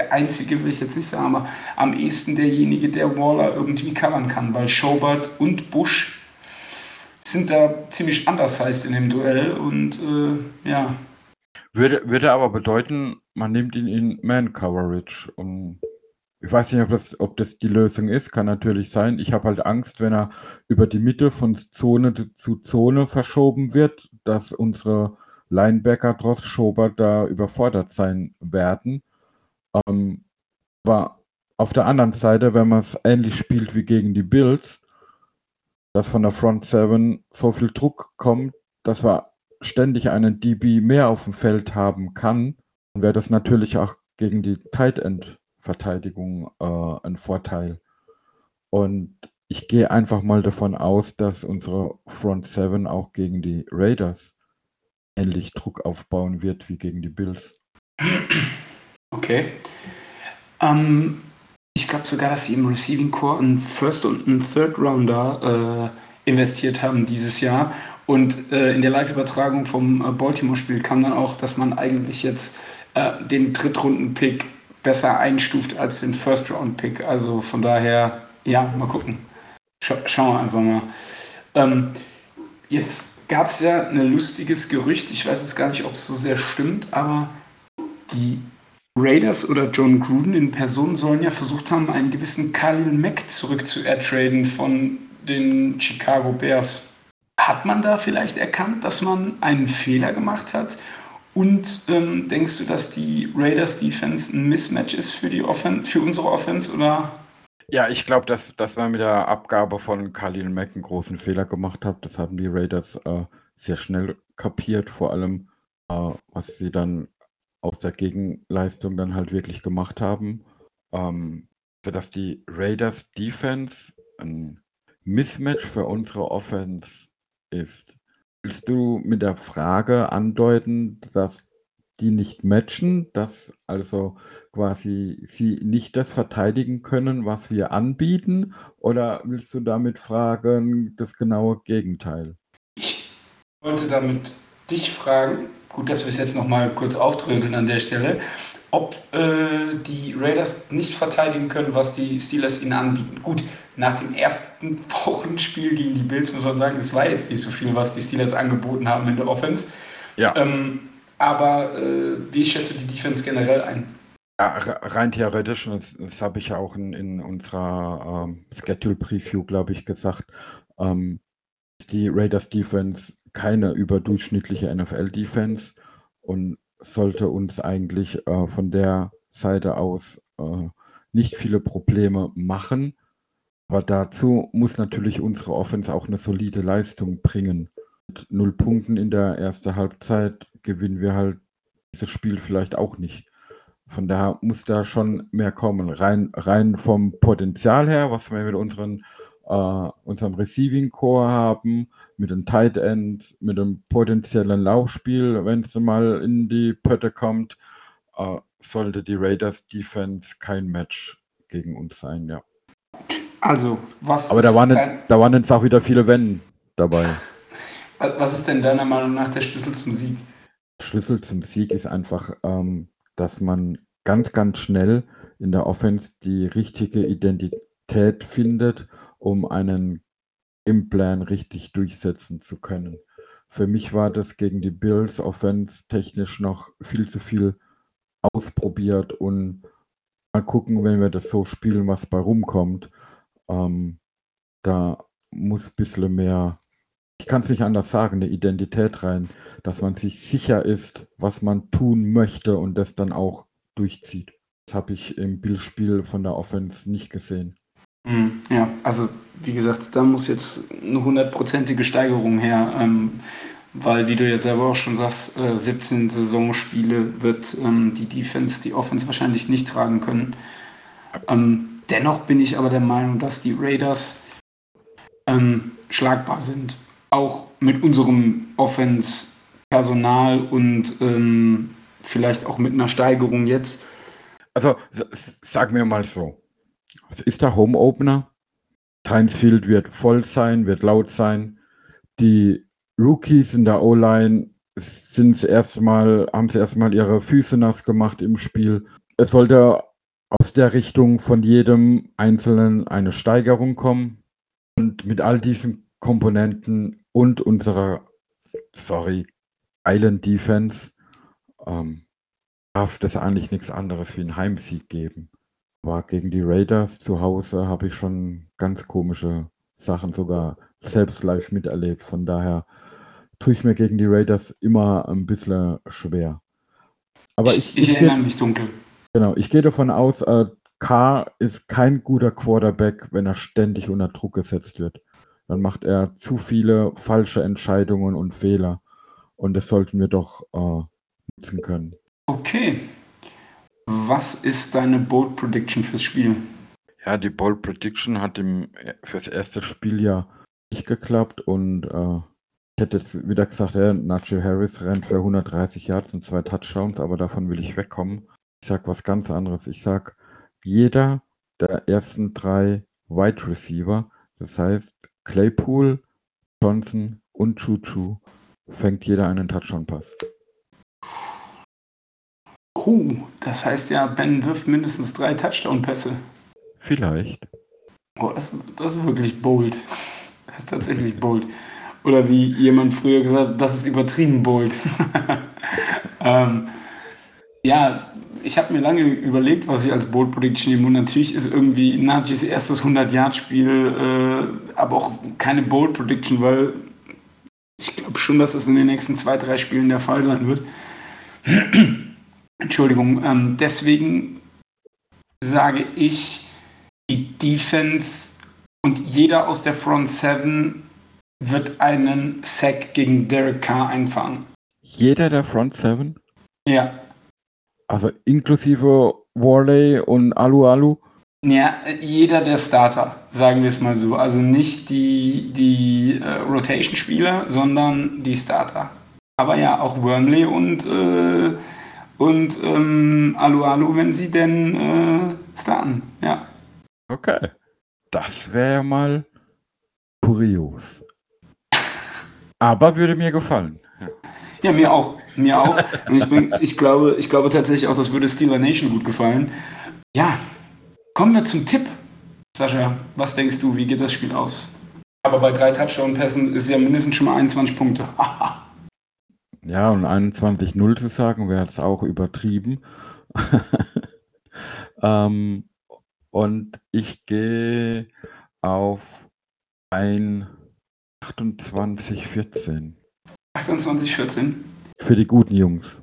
der einzige, will ich jetzt nicht sagen, aber am ehesten derjenige, der Waller irgendwie covern kann, weil Schobert und Bush sind da ziemlich anders heißt in dem Duell und äh, ja, würde, würde aber bedeuten, man nimmt ihn in Man-Coverage. Und ich weiß nicht, ob das, ob das die Lösung ist, kann natürlich sein. Ich habe halt Angst, wenn er über die Mitte von Zone zu Zone verschoben wird, dass unsere Linebacker trotz Schober da überfordert sein werden. Ähm, aber auf der anderen Seite, wenn man es ähnlich spielt wie gegen die Bills, dass von der Front 7 so viel Druck kommt, dass wir ständig einen DB mehr auf dem Feld haben kann, dann wäre das natürlich auch gegen die Tight End Verteidigung äh, ein Vorteil. Und ich gehe einfach mal davon aus, dass unsere Front Seven auch gegen die Raiders ähnlich Druck aufbauen wird wie gegen die Bills. Okay. Ähm, ich glaube sogar, dass sie im Receiving Core einen First und einen Third Rounder äh, investiert haben dieses Jahr. Und äh, in der Live-Übertragung vom äh, Baltimore-Spiel kam dann auch, dass man eigentlich jetzt äh, den Drittrunden-Pick besser einstuft als den First-Round-Pick. Also von daher, ja, mal gucken. Scha schauen wir einfach mal. Ähm, jetzt gab es ja ein lustiges Gerücht, ich weiß jetzt gar nicht, ob es so sehr stimmt, aber die Raiders oder John Gruden in Person sollen ja versucht haben, einen gewissen Khalil Mack zurück zu ertraden von den Chicago Bears. Hat man da vielleicht erkannt, dass man einen Fehler gemacht hat? Und ähm, denkst du, dass die Raiders Defense ein Mismatch ist für, die Offen für unsere Offense? Oder? Ja, ich glaube, dass, dass man mit der Abgabe von Khalil Mack einen großen Fehler gemacht hat. Das haben die Raiders äh, sehr schnell kapiert, vor allem äh, was sie dann aus der Gegenleistung dann halt wirklich gemacht haben. Ähm, sodass die Raiders Defense ein Mismatch für unsere Offense ist. Willst du mit der Frage andeuten, dass die nicht matchen, dass also quasi sie nicht das verteidigen können, was wir anbieten? Oder willst du damit fragen, das genaue Gegenteil? Ich wollte damit dich fragen, gut, dass wir es jetzt nochmal kurz aufdröseln an der Stelle, ob äh, die Raiders nicht verteidigen können, was die Steelers ihnen anbieten. Gut, nach dem ersten Wochenspiel gegen die Bills muss man sagen, es war jetzt nicht so viel, was die Steelers angeboten haben in der Offense. Ja. Ähm, aber äh, wie schätzt du die Defense generell ein? Ja, rein theoretisch, das, das habe ich ja auch in, in unserer ähm, Schedule-Preview, glaube ich, gesagt, ähm, die Raiders Defense keine überdurchschnittliche NFL-Defense und sollte uns eigentlich äh, von der Seite aus äh, nicht viele Probleme machen. Aber dazu muss natürlich unsere Offense auch eine solide Leistung bringen. Mit null Punkten in der ersten Halbzeit gewinnen wir halt dieses Spiel vielleicht auch nicht. Von daher muss da schon mehr kommen. Rein, rein vom Potenzial her, was wir mit unseren, äh, unserem Receiving Core haben, mit den Tight Ends, mit dem potenziellen Laufspiel, wenn es mal in die Pötte kommt, äh, sollte die Raiders Defense kein Match gegen uns sein, ja. Also, was Aber da waren, da waren jetzt auch wieder viele Wenn dabei. Was ist denn deiner Meinung nach der Schlüssel zum Sieg? Schlüssel zum Sieg ist einfach, ähm, dass man ganz, ganz schnell in der Offense die richtige Identität findet, um einen Implan richtig durchsetzen zu können. Für mich war das gegen die Bills Offense technisch noch viel zu viel ausprobiert und mal gucken, wenn wir das so spielen, was bei rumkommt. Ähm, da muss ein bisschen mehr ich kann es nicht anders sagen, eine Identität rein, dass man sich sicher ist, was man tun möchte und das dann auch durchzieht. Das habe ich im Bildspiel von der Offense nicht gesehen. Mhm, ja, also wie gesagt, da muss jetzt eine hundertprozentige Steigerung her, ähm, weil, wie du ja selber auch schon sagst, äh, 17 Saisonspiele wird ähm, die Defense die Offense wahrscheinlich nicht tragen können. Ähm, dennoch bin ich aber der Meinung, dass die Raiders ähm, schlagbar sind auch mit unserem Offense-Personal und ähm, vielleicht auch mit einer Steigerung jetzt. Also sag mir mal so, es ist der Home Opener. Heinz Field wird voll sein, wird laut sein. Die Rookies in der O-Line sind erstmal, haben sie erstmal ihre Füße nass gemacht im Spiel. Es sollte aus der Richtung von jedem Einzelnen eine Steigerung kommen. Und mit all diesen Komponenten und unserer, sorry, Island Defense ähm, darf das eigentlich nichts anderes wie ein Heimsieg geben. Aber gegen die Raiders zu Hause habe ich schon ganz komische Sachen sogar selbst live miterlebt. Von daher tue ich mir gegen die Raiders immer ein bisschen schwer. Aber ich, ich, ich erinnere mich dunkel. Genau, ich gehe davon aus, äh, K ist kein guter Quarterback, wenn er ständig unter Druck gesetzt wird dann macht er zu viele falsche Entscheidungen und Fehler. Und das sollten wir doch äh, nutzen können. Okay. Was ist deine Bold Prediction fürs Spiel? Ja, die Bold Prediction hat im, fürs erste Spiel ja nicht geklappt und äh, ich hätte jetzt wieder gesagt, ja, Nacho Harris rennt für 130 Yards und zwei Touchdowns, aber davon will ich wegkommen. Ich sag was ganz anderes. Ich sag, jeder der ersten drei Wide Receiver, das heißt Claypool, Johnson und Chuchu fängt jeder einen Touchdown-Pass. Oh, das heißt ja, Ben wirft mindestens drei Touchdown-Pässe. Vielleicht. Oh, das, das ist wirklich bold. Das ist tatsächlich bold. Oder wie jemand früher gesagt hat, das ist übertrieben bold. ähm, ja, ich habe mir lange überlegt, was ich als Bold Prediction nehme. Und natürlich ist irgendwie Najis erstes 100-Yard-Spiel, äh, aber auch keine Bold Prediction, weil ich glaube schon, dass das in den nächsten zwei, drei Spielen der Fall sein wird. Entschuldigung. Ähm, deswegen sage ich, die Defense und jeder aus der Front 7 wird einen Sack gegen Derek Carr einfahren. Jeder der Front 7? Ja. Also inklusive Warley und Alu Alu? Ja, jeder der Starter, sagen wir es mal so. Also nicht die, die äh, Rotation-Spieler, sondern die Starter. Aber ja, auch Wormley und, äh, und ähm, Alu Alu, wenn sie denn äh, starten. Ja. Okay. Das wäre ja mal kurios. Aber würde mir gefallen. Ja. Mir auch. Mir auch. Und ich, bin, ich, glaube, ich glaube tatsächlich auch, das würde Steeler Nation gut gefallen. Ja, kommen wir zum Tipp. Sascha, was denkst du, wie geht das Spiel aus? Aber bei drei Touchdown-Pässen ist es ja mindestens schon mal 21 Punkte. ja, und 21-0 zu sagen, wäre jetzt auch übertrieben. ähm, und ich gehe auf ein 28-14. 28-14? Für die guten Jungs.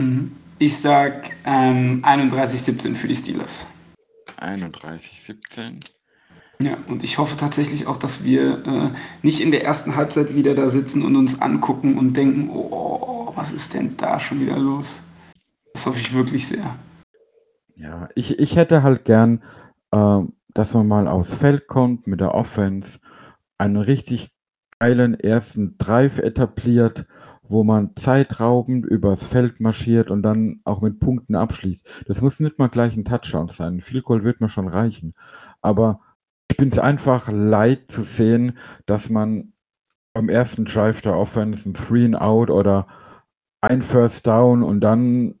Mhm. Ich sag ähm, 31-17 für die Steelers. 31-17. Ja, und ich hoffe tatsächlich auch, dass wir äh, nicht in der ersten Halbzeit wieder da sitzen und uns angucken und denken, oh, was ist denn da schon wieder los? Das hoffe ich wirklich sehr. Ja, ich, ich hätte halt gern, äh, dass man mal aufs Feld kommt mit der Offense, einen richtig geilen ersten Drive etabliert, wo man zeitraubend übers Feld marschiert und dann auch mit Punkten abschließt. Das muss nicht mal gleich ein Touchdown sein. Viel Goal wird mir schon reichen. Aber ich bin es einfach leid zu sehen, dass man beim ersten Drive der Offense ein Three and Out oder ein First Down und dann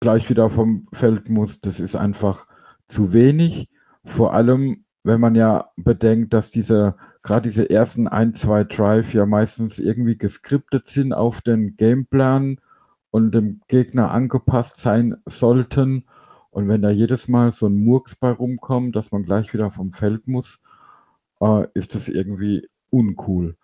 gleich wieder vom Feld muss. Das ist einfach zu wenig. Vor allem, wenn man ja bedenkt, dass diese gerade diese ersten ein, zwei Drive ja meistens irgendwie geskriptet sind auf den Gameplan und dem Gegner angepasst sein sollten. Und wenn da jedes Mal so ein Murks bei rumkommt, dass man gleich wieder vom Feld muss, äh, ist das irgendwie uncool.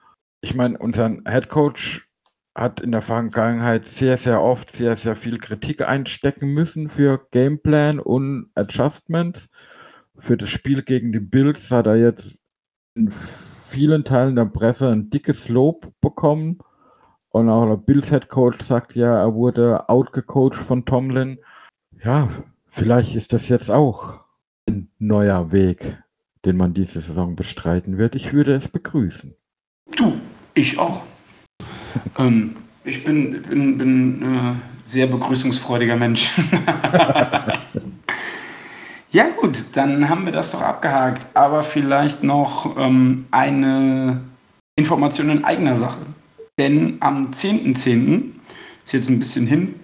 Ich meine, unser Head Coach hat in der Vergangenheit sehr, sehr oft sehr, sehr viel Kritik einstecken müssen für Gameplan und Adjustments. Für das Spiel gegen die Bills hat er jetzt in vielen Teilen der Presse ein dickes Lob bekommen. Und auch der Bills Head Coach sagt ja, er wurde outgecoacht von Tomlin. Ja, vielleicht ist das jetzt auch ein neuer Weg, den man diese Saison bestreiten wird. Ich würde es begrüßen. Du, ich auch. ähm, ich bin, bin, bin äh, sehr begrüßungsfreudiger Mensch. ja gut, dann haben wir das doch abgehakt. Aber vielleicht noch ähm, eine Information in eigener Sache. Denn am 10.10., .10., ist jetzt ein bisschen hin,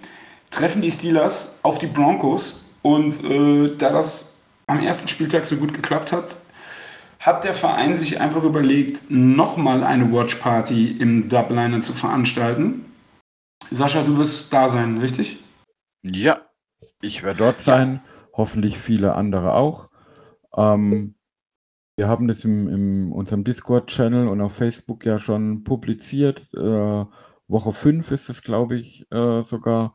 treffen die Steelers auf die Broncos. Und äh, da das am ersten Spieltag so gut geklappt hat, hat der Verein sich einfach überlegt, nochmal eine Watch Party im Dubliner zu veranstalten. Sascha, du wirst da sein, richtig? Ja, ich werde dort sein, hoffentlich viele andere auch. Ähm, wir haben das in im unserem Discord-Channel und auf Facebook ja schon publiziert. Äh, Woche 5 ist es, glaube ich, äh, sogar.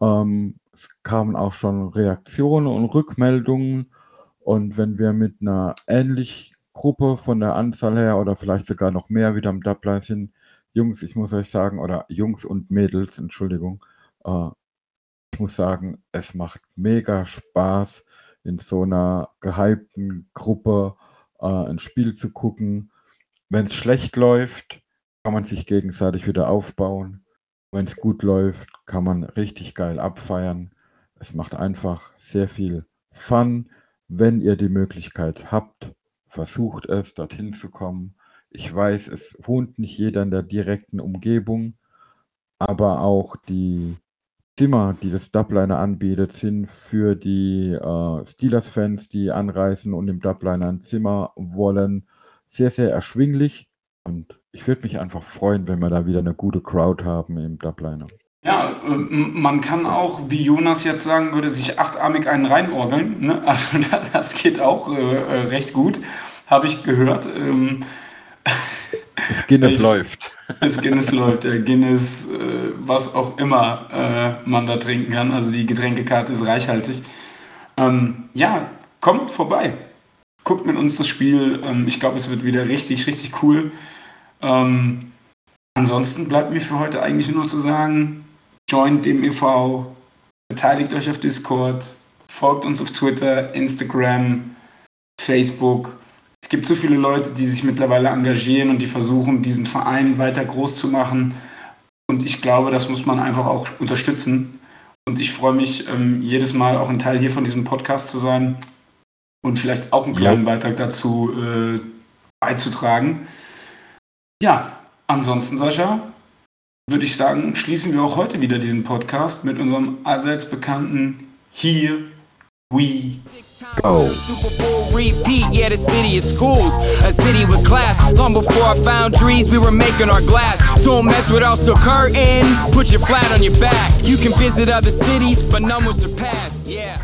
Ähm, es kamen auch schon Reaktionen und Rückmeldungen. Und wenn wir mit einer ähnlichen Gruppe von der Anzahl her oder vielleicht sogar noch mehr wieder am Dubline sind, Jungs, ich muss euch sagen, oder Jungs und Mädels, Entschuldigung, äh, ich muss sagen, es macht mega Spaß, in so einer gehypten Gruppe äh, ein Spiel zu gucken. Wenn es schlecht läuft, kann man sich gegenseitig wieder aufbauen. Wenn es gut läuft, kann man richtig geil abfeiern. Es macht einfach sehr viel Fun. Wenn ihr die Möglichkeit habt, versucht es, dorthin zu kommen. Ich weiß, es wohnt nicht jeder in der direkten Umgebung, aber auch die Zimmer, die das Dubliner anbietet, sind für die äh, Steelers-Fans, die anreisen und im Dubliner ein Zimmer wollen, sehr, sehr erschwinglich. Und ich würde mich einfach freuen, wenn wir da wieder eine gute Crowd haben im Dubliner. Ja, man kann auch, wie Jonas jetzt sagen würde, sich achtarmig einen reinorgeln. Ne? Also das geht auch äh, äh, recht gut, habe ich gehört. Ähm, das Guinness ich, läuft. Das Guinness läuft, der Guinness, äh, was auch immer äh, man da trinken kann. Also die Getränkekarte ist reichhaltig. Ähm, ja, kommt vorbei. Guckt mit uns das Spiel. Ähm, ich glaube, es wird wieder richtig, richtig cool. Ähm, ansonsten bleibt mir für heute eigentlich nur zu sagen, joint dem e.V., beteiligt euch auf Discord, folgt uns auf Twitter, Instagram, Facebook. Es gibt so viele Leute, die sich mittlerweile engagieren und die versuchen, diesen Verein weiter groß zu machen. Und ich glaube, das muss man einfach auch unterstützen. Und ich freue mich ähm, jedes Mal auch ein Teil hier von diesem Podcast zu sein und vielleicht auch einen kleinen ja. Beitrag dazu äh, beizutragen. Ja, ansonsten, Sascha, würde ich sagen, schließen wir auch heute wieder diesen Podcast mit unserem allseits bekannten Here We Go. Super Bowl repeat, yeah, the city is schools. A city with class. Long before I found trees, we were making our glass. Don't mess with us, so curtain. Put your flat on your back. You can visit other cities, but none will surpass. Yeah,